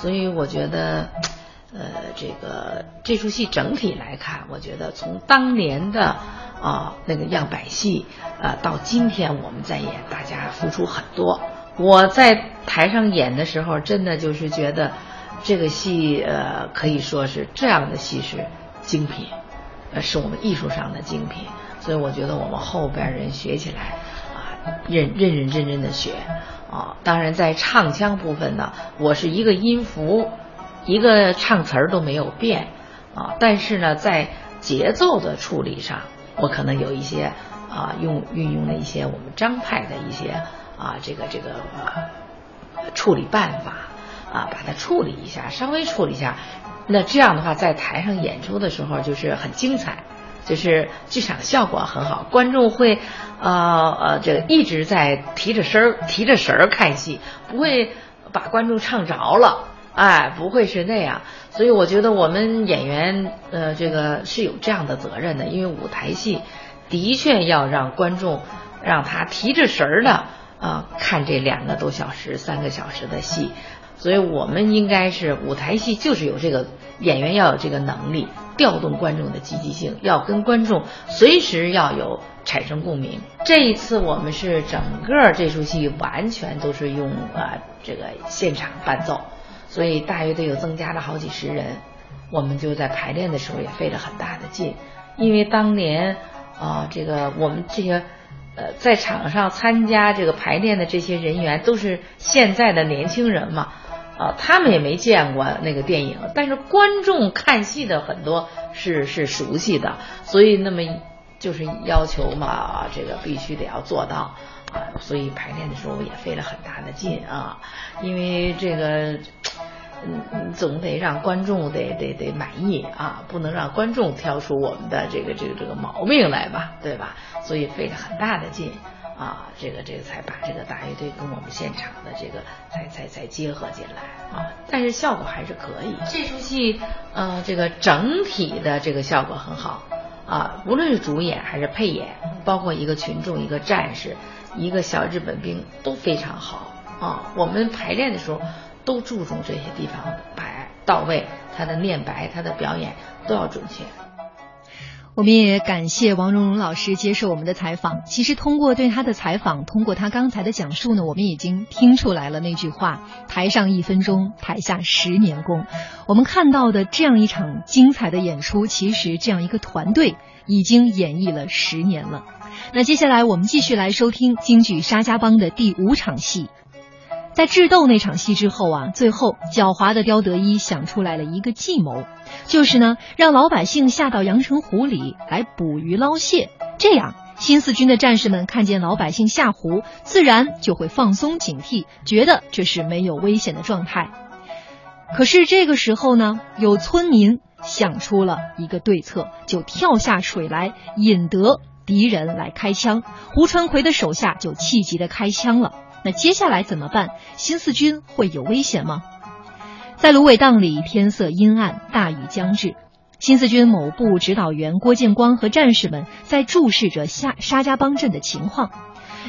所以我觉得，呃，这个这出戏整体来看，我觉得从当年的啊那个样板戏啊，到今天我们在演，大家付出很多。我在台上演的时候，真的就是觉得这个戏呃可以说是这样的戏是精品，呃是我们艺术上的精品。所以我觉得我们后边人学起来，认认认真真的学。啊，当然，在唱腔部分呢，我是一个音符，一个唱词儿都没有变啊。但是呢，在节奏的处理上，我可能有一些啊，用运用了一些我们张派的一些啊，这个这个处理办法啊，把它处理一下，稍微处理一下。那这样的话，在台上演出的时候就是很精彩。就是剧场效果很好，观众会，呃呃，这个一直在提着神儿提着神儿看戏，不会把观众唱着了，哎，不会是那样。所以我觉得我们演员，呃，这个是有这样的责任的，因为舞台戏的确要让观众让他提着神儿的啊看这两个多小时、三个小时的戏。所以我们应该是舞台戏，就是有这个演员要有这个能力。调动观众的积极性，要跟观众随时要有产生共鸣。这一次我们是整个这出戏完全都是用啊这个现场伴奏，所以大约得有增加了好几十人。我们就在排练的时候也费了很大的劲，因为当年啊这个我们这些呃在场上参加这个排练的这些人员都是现在的年轻人嘛。啊，他们也没见过那个电影，但是观众看戏的很多是是熟悉的，所以那么就是要求嘛，这个必须得要做到啊，所以排练的时候也费了很大的劲啊，因为这个嗯总得让观众得得得满意啊，不能让观众挑出我们的这个这个这个毛病来吧，对吧？所以费了很大的劲。啊，这个这个才把这个大乐队跟我们现场的这个才才才结合进来啊，但是效果还是可以。这出戏，呃，这个整体的这个效果很好啊，无论是主演还是配演，包括一个群众、一个战士、一个小日本兵都非常好啊。我们排练的时候都注重这些地方摆到位，他的念白、他的表演都要准确。我们也感谢王蓉蓉老师接受我们的采访。其实通过对她的采访，通过她刚才的讲述呢，我们已经听出来了那句话：台上一分钟，台下十年功。我们看到的这样一场精彩的演出，其实这样一个团队已经演绎了十年了。那接下来我们继续来收听京剧《沙家浜》的第五场戏。在智斗那场戏之后啊，最后狡猾的刁德一想出来了一个计谋，就是呢，让老百姓下到阳澄湖里来捕鱼捞蟹，这样新四军的战士们看见老百姓下湖，自然就会放松警惕，觉得这是没有危险的状态。可是这个时候呢，有村民想出了一个对策，就跳下水来引得敌人来开枪，胡传魁的手下就气急的开枪了。那接下来怎么办？新四军会有危险吗？在芦苇荡里，天色阴暗，大雨将至。新四军某部指导员郭建光和战士们在注视着沙沙家浜镇的情况。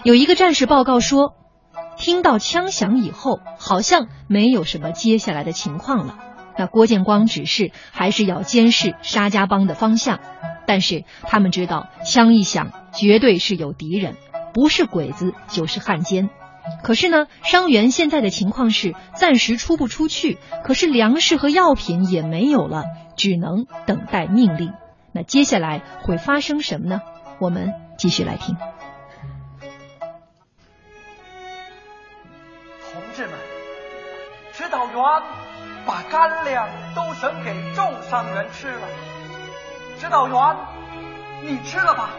有一个战士报告说，听到枪响以后，好像没有什么接下来的情况了。那郭建光指示还是要监视沙家浜的方向，但是他们知道枪一响，绝对是有敌人，不是鬼子就是汉奸。可是呢，伤员现在的情况是暂时出不出去，可是粮食和药品也没有了，只能等待命令。那接下来会发生什么呢？我们继续来听。同志们，指导员把干粮都省给重伤员吃了，指导员，你吃了吧。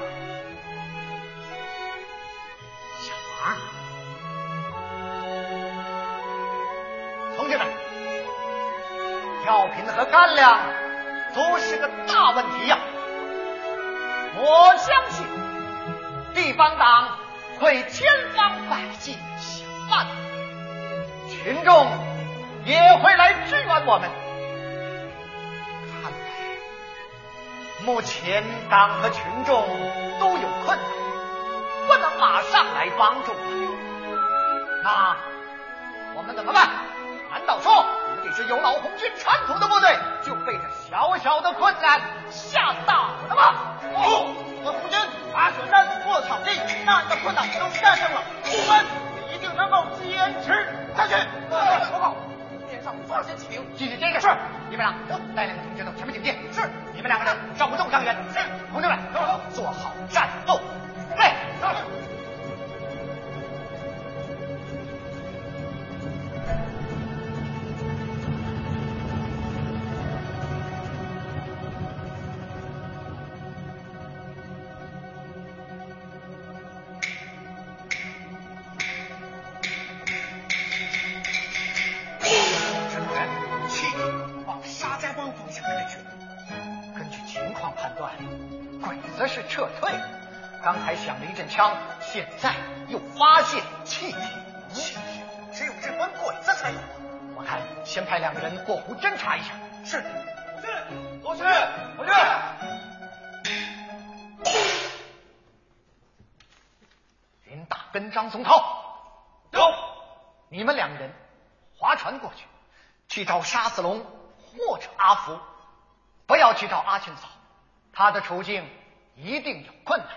小王。同志们，药品和干粮都是个大问题呀！我相信地方党会千方百计想办法，群众也会来支援我们。看来目前党和群众都有困难，不能马上来帮助我们。那我们怎么办？难道说我们这支有老红军传统的部队就被这小小的困难吓倒了吗？不，我们红军爬雪山、过草地，那样的困难都战胜了，我们一定能够坚持下去。报告，边上发现起兵，继续接着。是，你们俩带领同志到前面警戒。是，你们两个人照顾众伤员。是，同志们，做好战斗。对，是。响了一阵枪，现在又发现气体，气体只有日本鬼子才有。我看先派两个人过湖侦查一下。是，是，我去，我去。林大跟张松涛，走。你们两人划船过去，去找沙子龙或者阿福，不要去找阿庆嫂，他的处境一定有困难。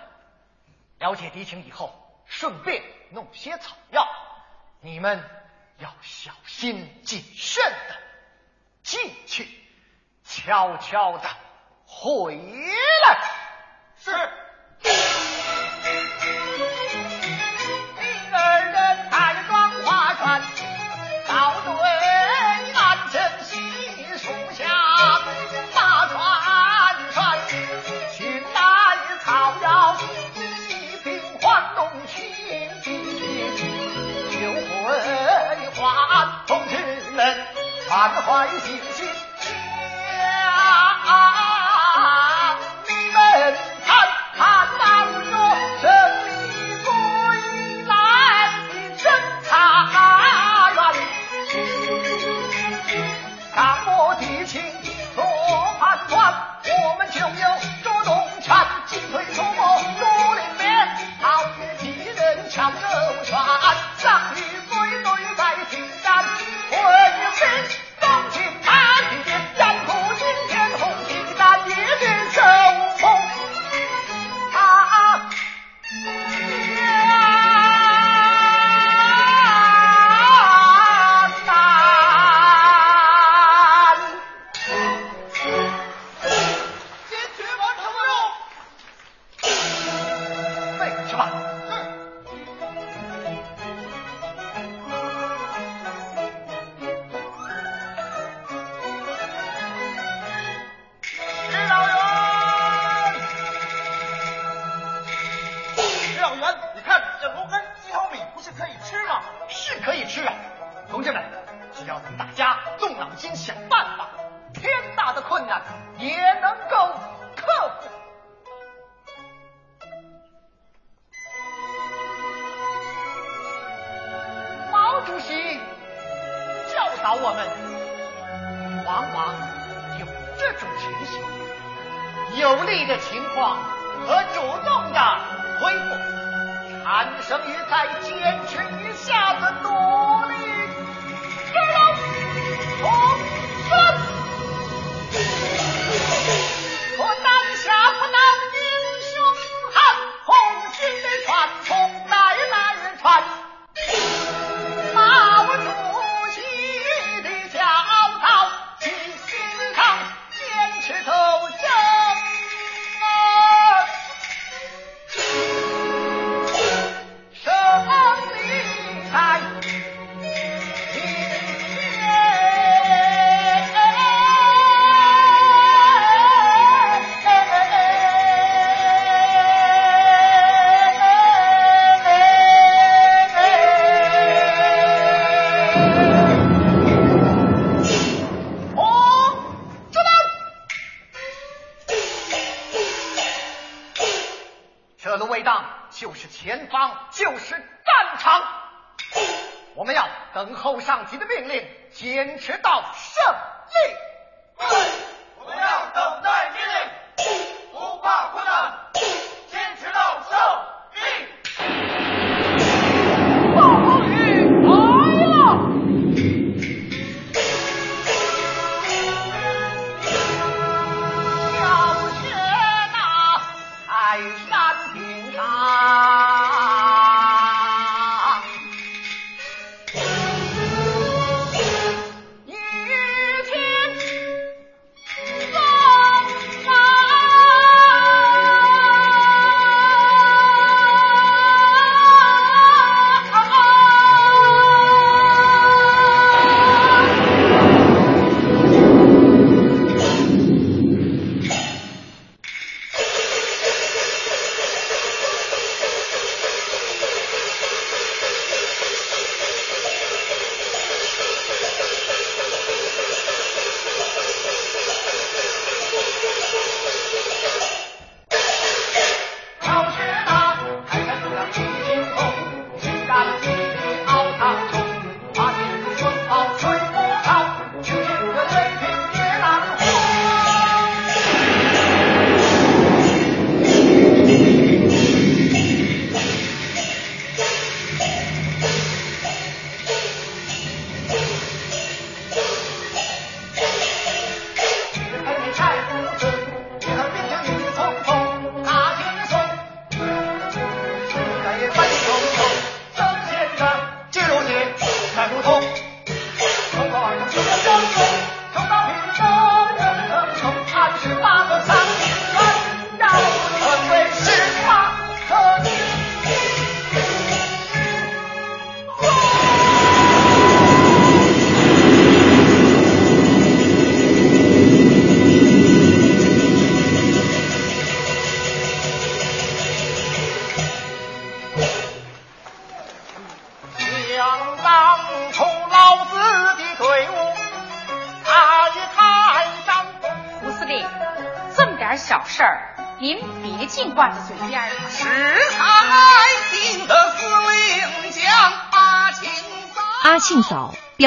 了解敌情以后，顺便弄些草药。你们要小心谨慎的进去，悄悄的回来。是。满怀信心，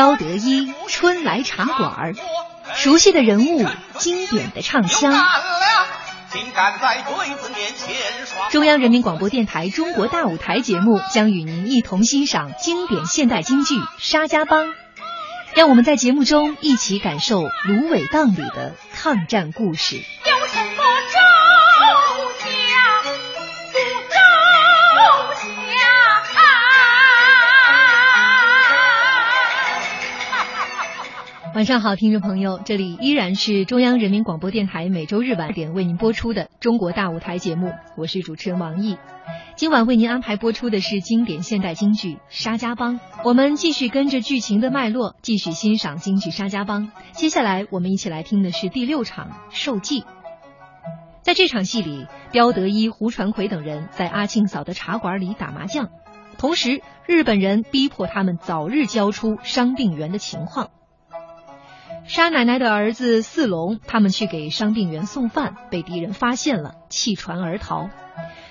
高、德一、春来茶馆，熟悉的人物，经典的唱腔。中央人民广播电台《中国大舞台》节目将与您一同欣赏经典现代京剧《沙家浜》，让我们在节目中一起感受芦苇荡里的抗战故事。晚上好，听众朋友，这里依然是中央人民广播电台每周日晚点为您播出的《中国大舞台》节目，我是主持人王毅。今晚为您安排播出的是经典现代京剧《沙家浜》，我们继续跟着剧情的脉络，继续欣赏京剧《沙家浜》。接下来我们一起来听的是第六场受祭。在这场戏里，刁德一、胡传魁等人在阿庆嫂的茶馆里打麻将，同时日本人逼迫他们早日交出伤病员的情况。沙奶奶的儿子四龙，他们去给伤病员送饭，被敌人发现了，弃船而逃。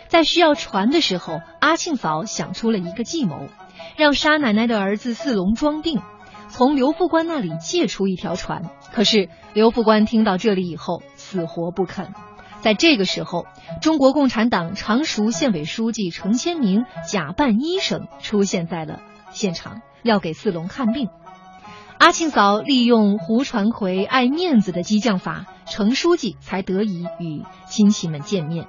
在需要船的时候，阿庆嫂想出了一个计谋，让沙奶奶的儿子四龙装病，从刘副官那里借出一条船。可是刘副官听到这里以后，死活不肯。在这个时候，中国共产党常熟县委书记程千明假扮医生出现在了现场，要给四龙看病。阿庆嫂利用胡传魁爱面子的激将法，程书记才得以与亲戚们见面。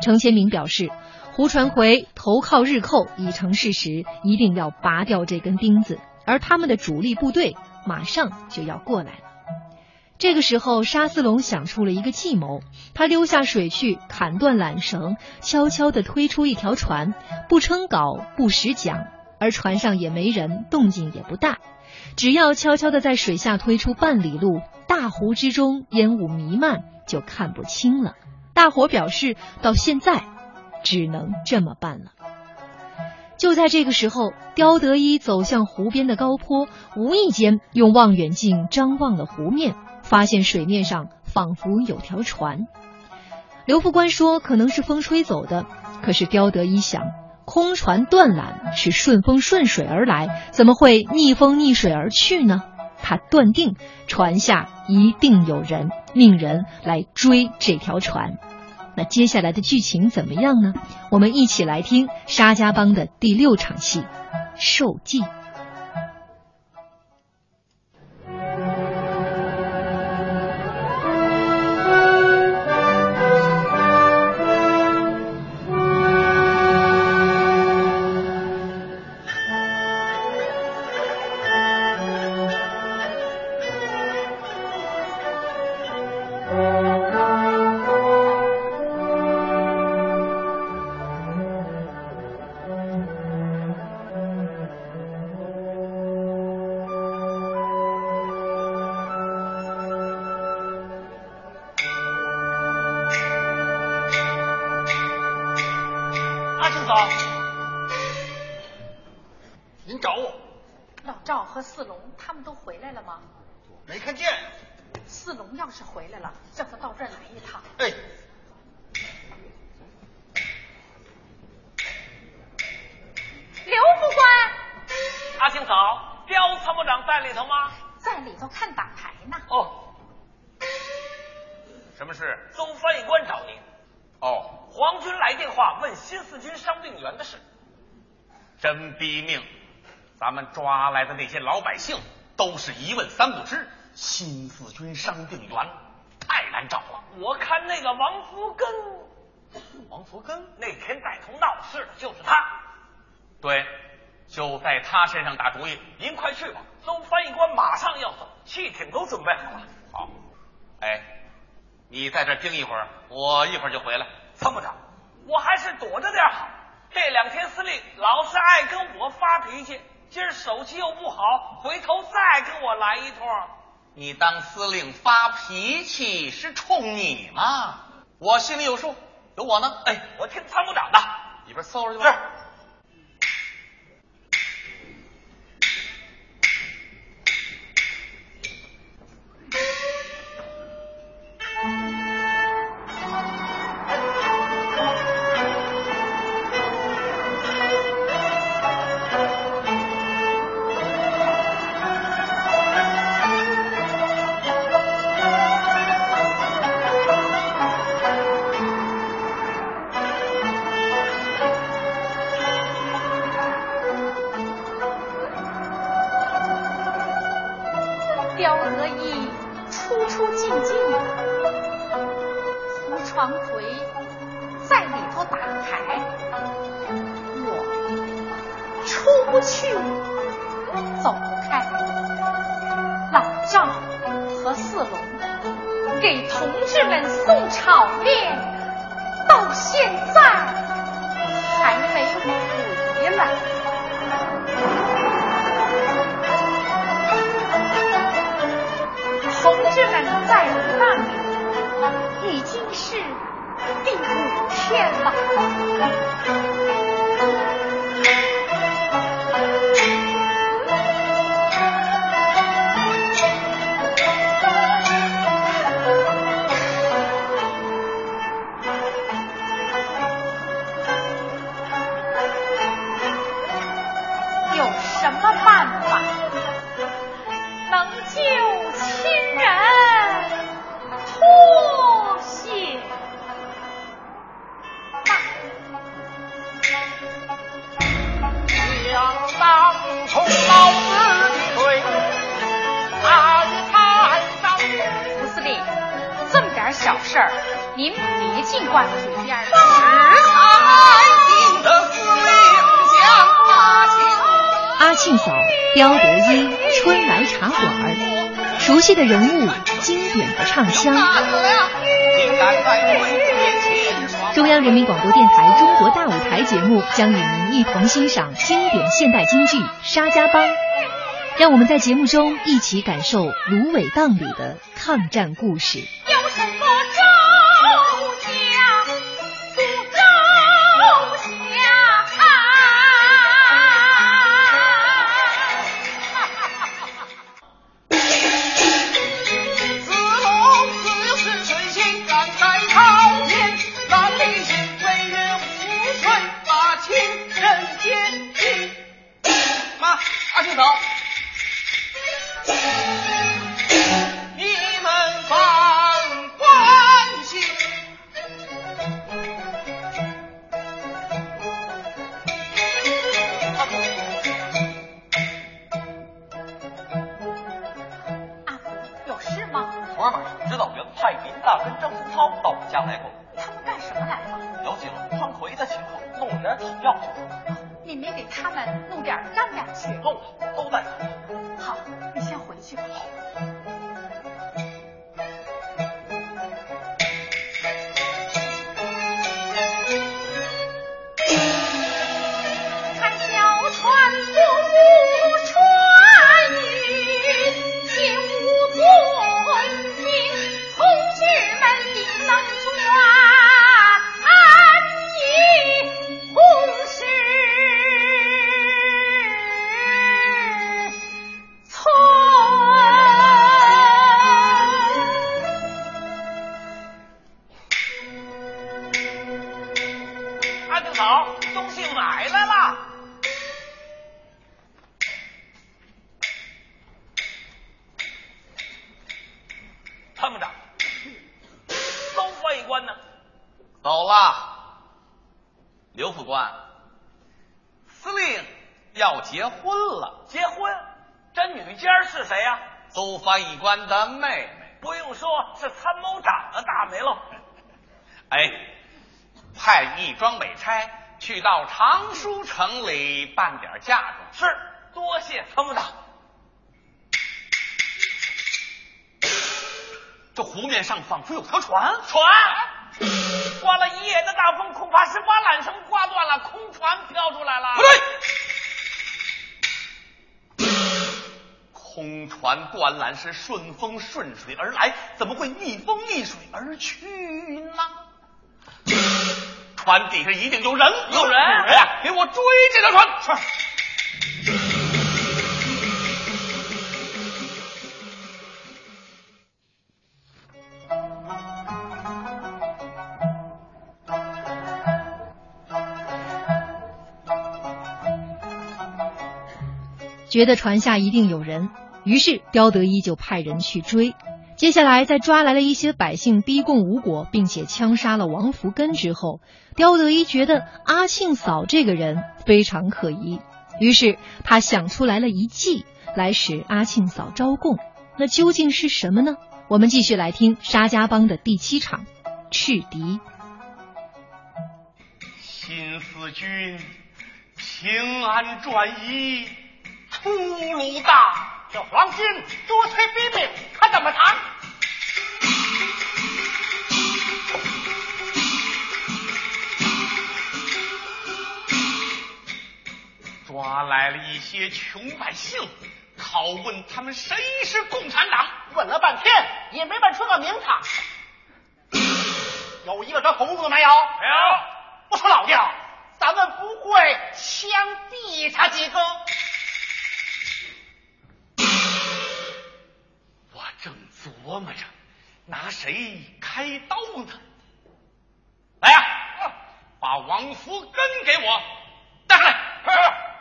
程千明表示，胡传魁投靠日寇已成事实，一定要拔掉这根钉子，而他们的主力部队马上就要过来了。这个时候，沙四龙想出了一个计谋，他溜下水去，砍断缆绳，悄悄地推出一条船，不称稿，不识桨，而船上也没人，动静也不大。只要悄悄地在水下推出半里路，大湖之中烟雾弥漫，就看不清了。大伙表示，到现在只能这么办了。就在这个时候，刁德一走向湖边的高坡，无意间用望远镜张望了湖面，发现水面上仿佛有条船。刘副官说可能是风吹走的，可是刁德一想，空船断缆是顺风顺水而来，怎么会逆风逆水而去呢？他断定船下一定有人，命人来追这条船。那接下来的剧情怎么样呢？我们一起来听沙家浜的第六场戏《受祭》。来的那些老百姓都是一问三不知，新四军伤病员太难找了。我看那个王福根，王福根那天带头闹事的就是他。对，就在他身上打主意。您快去吧，邹翻译官马上要走，汽艇都准备好了。好，哎，你在这儿盯一会儿，我一会儿就回来。参谋长，我还是躲着点好。这两天司令老是爱跟我发脾气，今儿手气又不好，回头再跟我来一通。你当司令发脾气是冲你吗？我心里有数，有我呢。哎，我听参谋长的，里边搜着去吧。是。将与您一同欣赏经典现代京剧《沙家浜》，让我们在节目中一起感受芦苇荡里的抗战故事。你们放关心。阿福有事吗？昨儿晚上指导员派林大跟张松涛到我家来过，去到常书城里办点嫁妆。是，多谢参谋长。这湖面上仿佛有条船，船刮了一夜的大风，恐怕是把缆绳刮断了，空船飘出来了。不对，空船断缆是顺风顺水而来，怎么会逆风逆水而去呢？船底下一定有人，有人有人呀！给我追这条船！是。觉得船下一定有人，于是刁德一就派人去追。接下来，在抓来了一些百姓逼供无果，并且枪杀了王福根之后，刁德一觉得阿庆嫂这个人非常可疑，于是他想出来了一计来使阿庆嫂招供。那究竟是什么呢？我们继续来听沙家浜的第七场赤敌。新四军平安转移，出鲁大。这黄金多催逼命，可怎么谈？抓来了一些穷百姓，拷问他们谁是共产党。问了半天也没问出个名堂。有一个这红字没有？没有。我说老弟，咱们不会枪毙他几个？琢磨着拿谁开刀呢。来呀、把王福根给我带上来。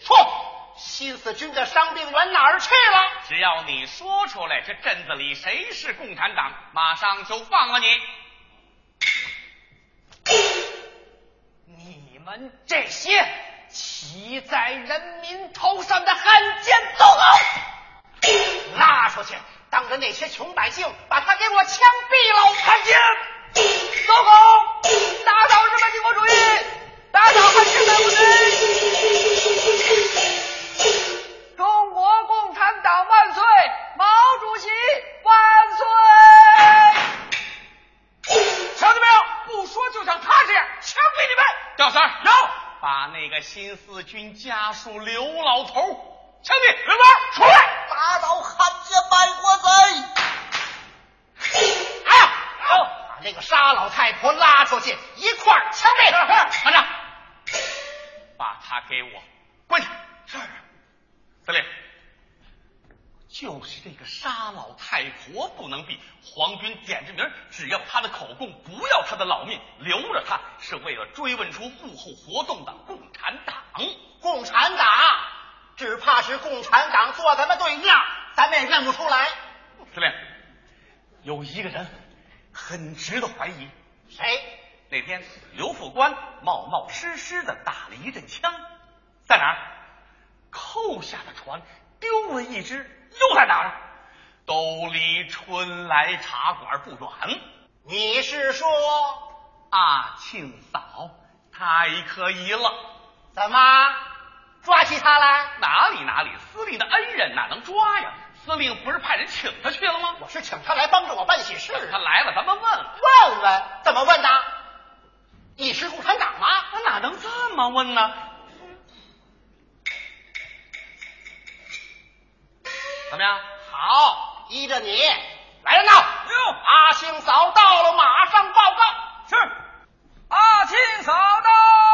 说，新四军的伤病员哪儿去了？只要你说出来，这镇子里谁是共产党，马上就放了你。你们这些骑在人民头上的汉奸走狗，拉出去，当着那些穷百姓，把他给我枪毙了！汉奸，走狗，打倒日本帝国主义，打倒汉奸党军！中国共产党万岁！毛主席万岁！瞧见没有？不说就像他这样，枪毙你们！赵三有，把那个新四军家属刘老头枪毙。刘官出来，打倒汉奸卖国贼！哎呀，好把那个沙老太婆拉出去，一块儿枪毙。团长，把他给我关上。是。司令，就是这个沙老太婆不能毙。皇军点着名，只要她的口供，不要她的老命，留着她是为了追问出幕后活动的共产党。共产党，只怕是共产党坐咱们对面，咱们也认不出来。司令，有一个人很值得怀疑。谁？那天刘副官冒冒失失的打了一阵枪，在哪儿？扣下的船丢了一只，又在哪儿？都离春来茶馆不远。你是说阿庆嫂太可疑了？怎么抓起他来？哪里哪里，司令的恩人哪能抓呀？司令不是派人请他去了吗？我是请他来帮着我办喜事。他来了，咱们问问问，怎么问的？你是共产党吗？那哪能这么问呢？怎么样？好，依着你来人呐！哟，阿星嫂到了，马上报告。是，阿庆嫂到。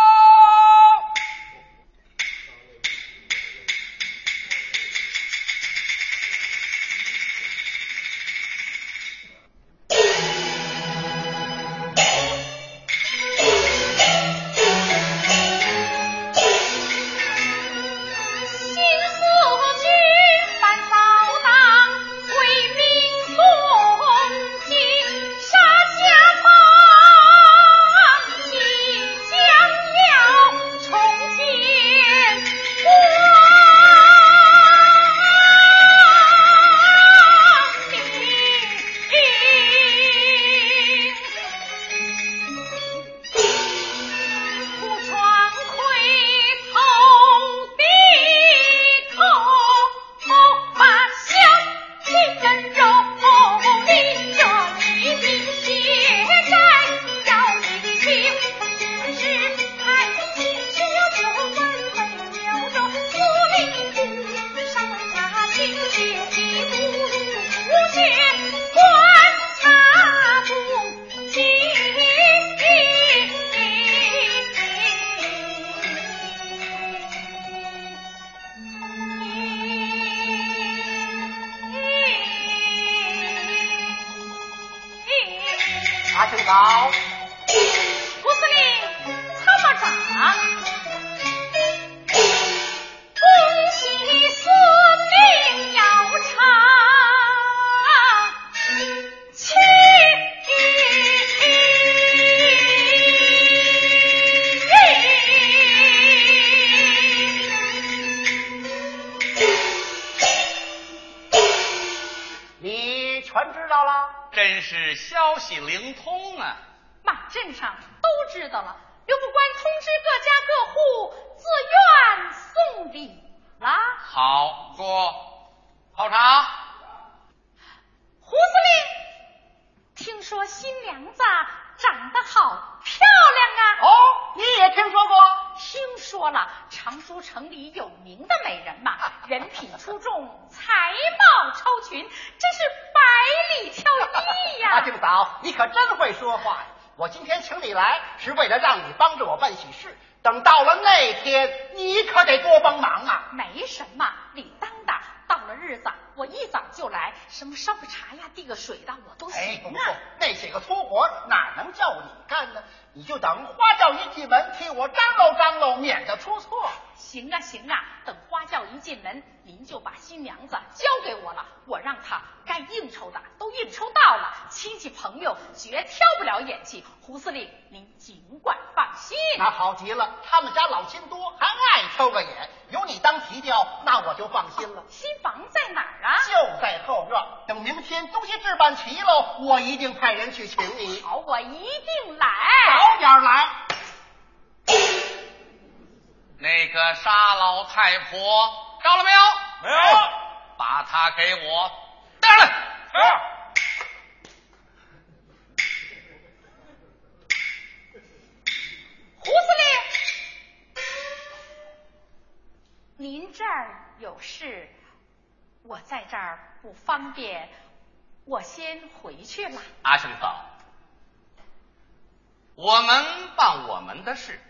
回去了。阿生嫂我们办我们的事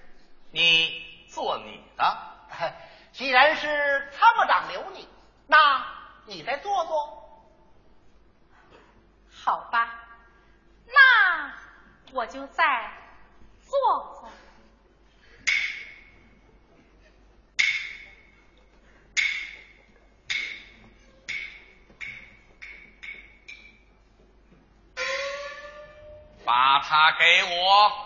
你做你的。既然是参谋长留你那你再坐坐好吧那我就再坐坐把他给我。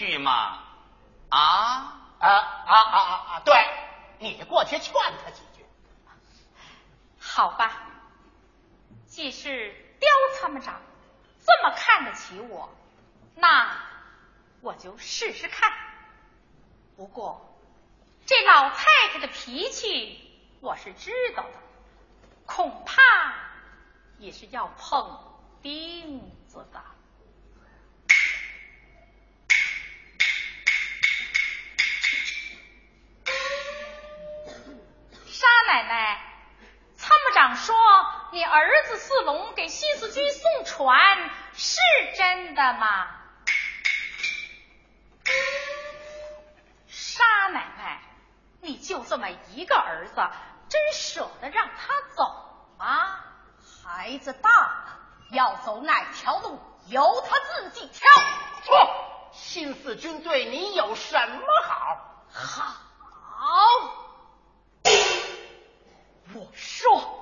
去吗？新四军对你有什么好？好。我说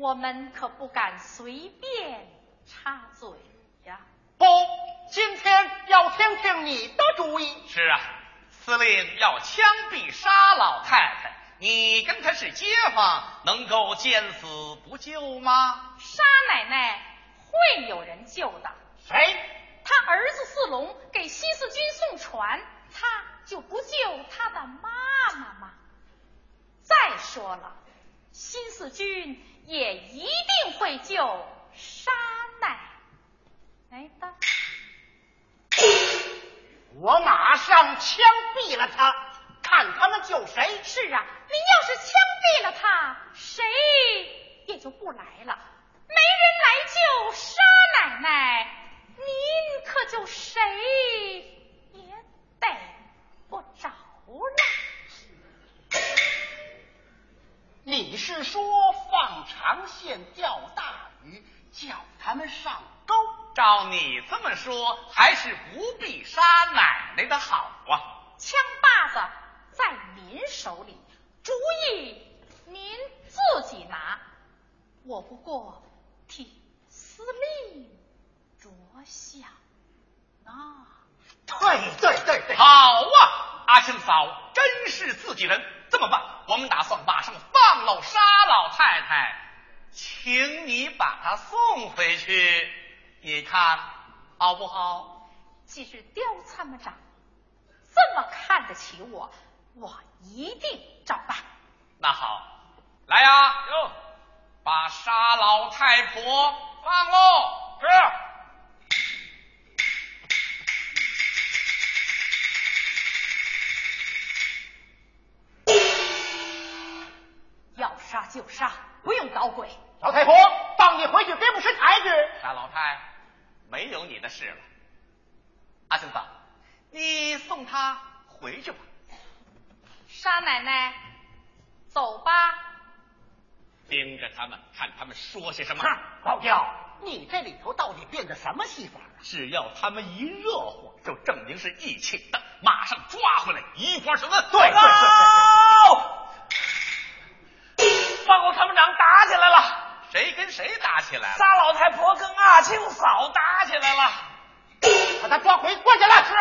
我们可不敢随便插嘴呀。不，今天要听听你的主意。是啊，司令要枪毙沙老太太，你跟他是街坊，能够见死不救吗？沙奶奶会有人救的。谁？他儿子四龙给西四军送船，他就不救他的妈妈吗？再说了，新四军也一定会救沙奶奶的。我马上枪毙了他，看他们救谁。是啊，您要是枪毙了他，谁也就不来了。没人来救沙奶奶，您可就谁也逮不着了。你是说放长线钓大鱼，叫他们上钩？照你这么说，还是不必杀奶奶的好啊。枪把子在您手里，主意您自己拿。我不过替司令着想啊。对对对对，好啊，阿庆嫂真是自己人。这么办，我们打算马上放了沙老太太，请你把她送回去，你看好不好？既是刁参谋长这么看得起我，我一定照办。那好，来呀，哟，把沙老太婆放喽。是。杀就杀，不用搞鬼。老太婆，放你回去别不识抬举。大老太，没有你的事了。阿庆子，你送他回去吧。沙奶奶，走吧。盯着他们，看他们说些什么。老刁，你这里头到底变的什么戏法啊？只要他们一热火，就证明是一起的，马上抓回来，一块审问。对对对。报告参谋长打起来了。谁跟谁打起来了？仨老太婆跟阿庆嫂打起来了。把他抓回关起来是。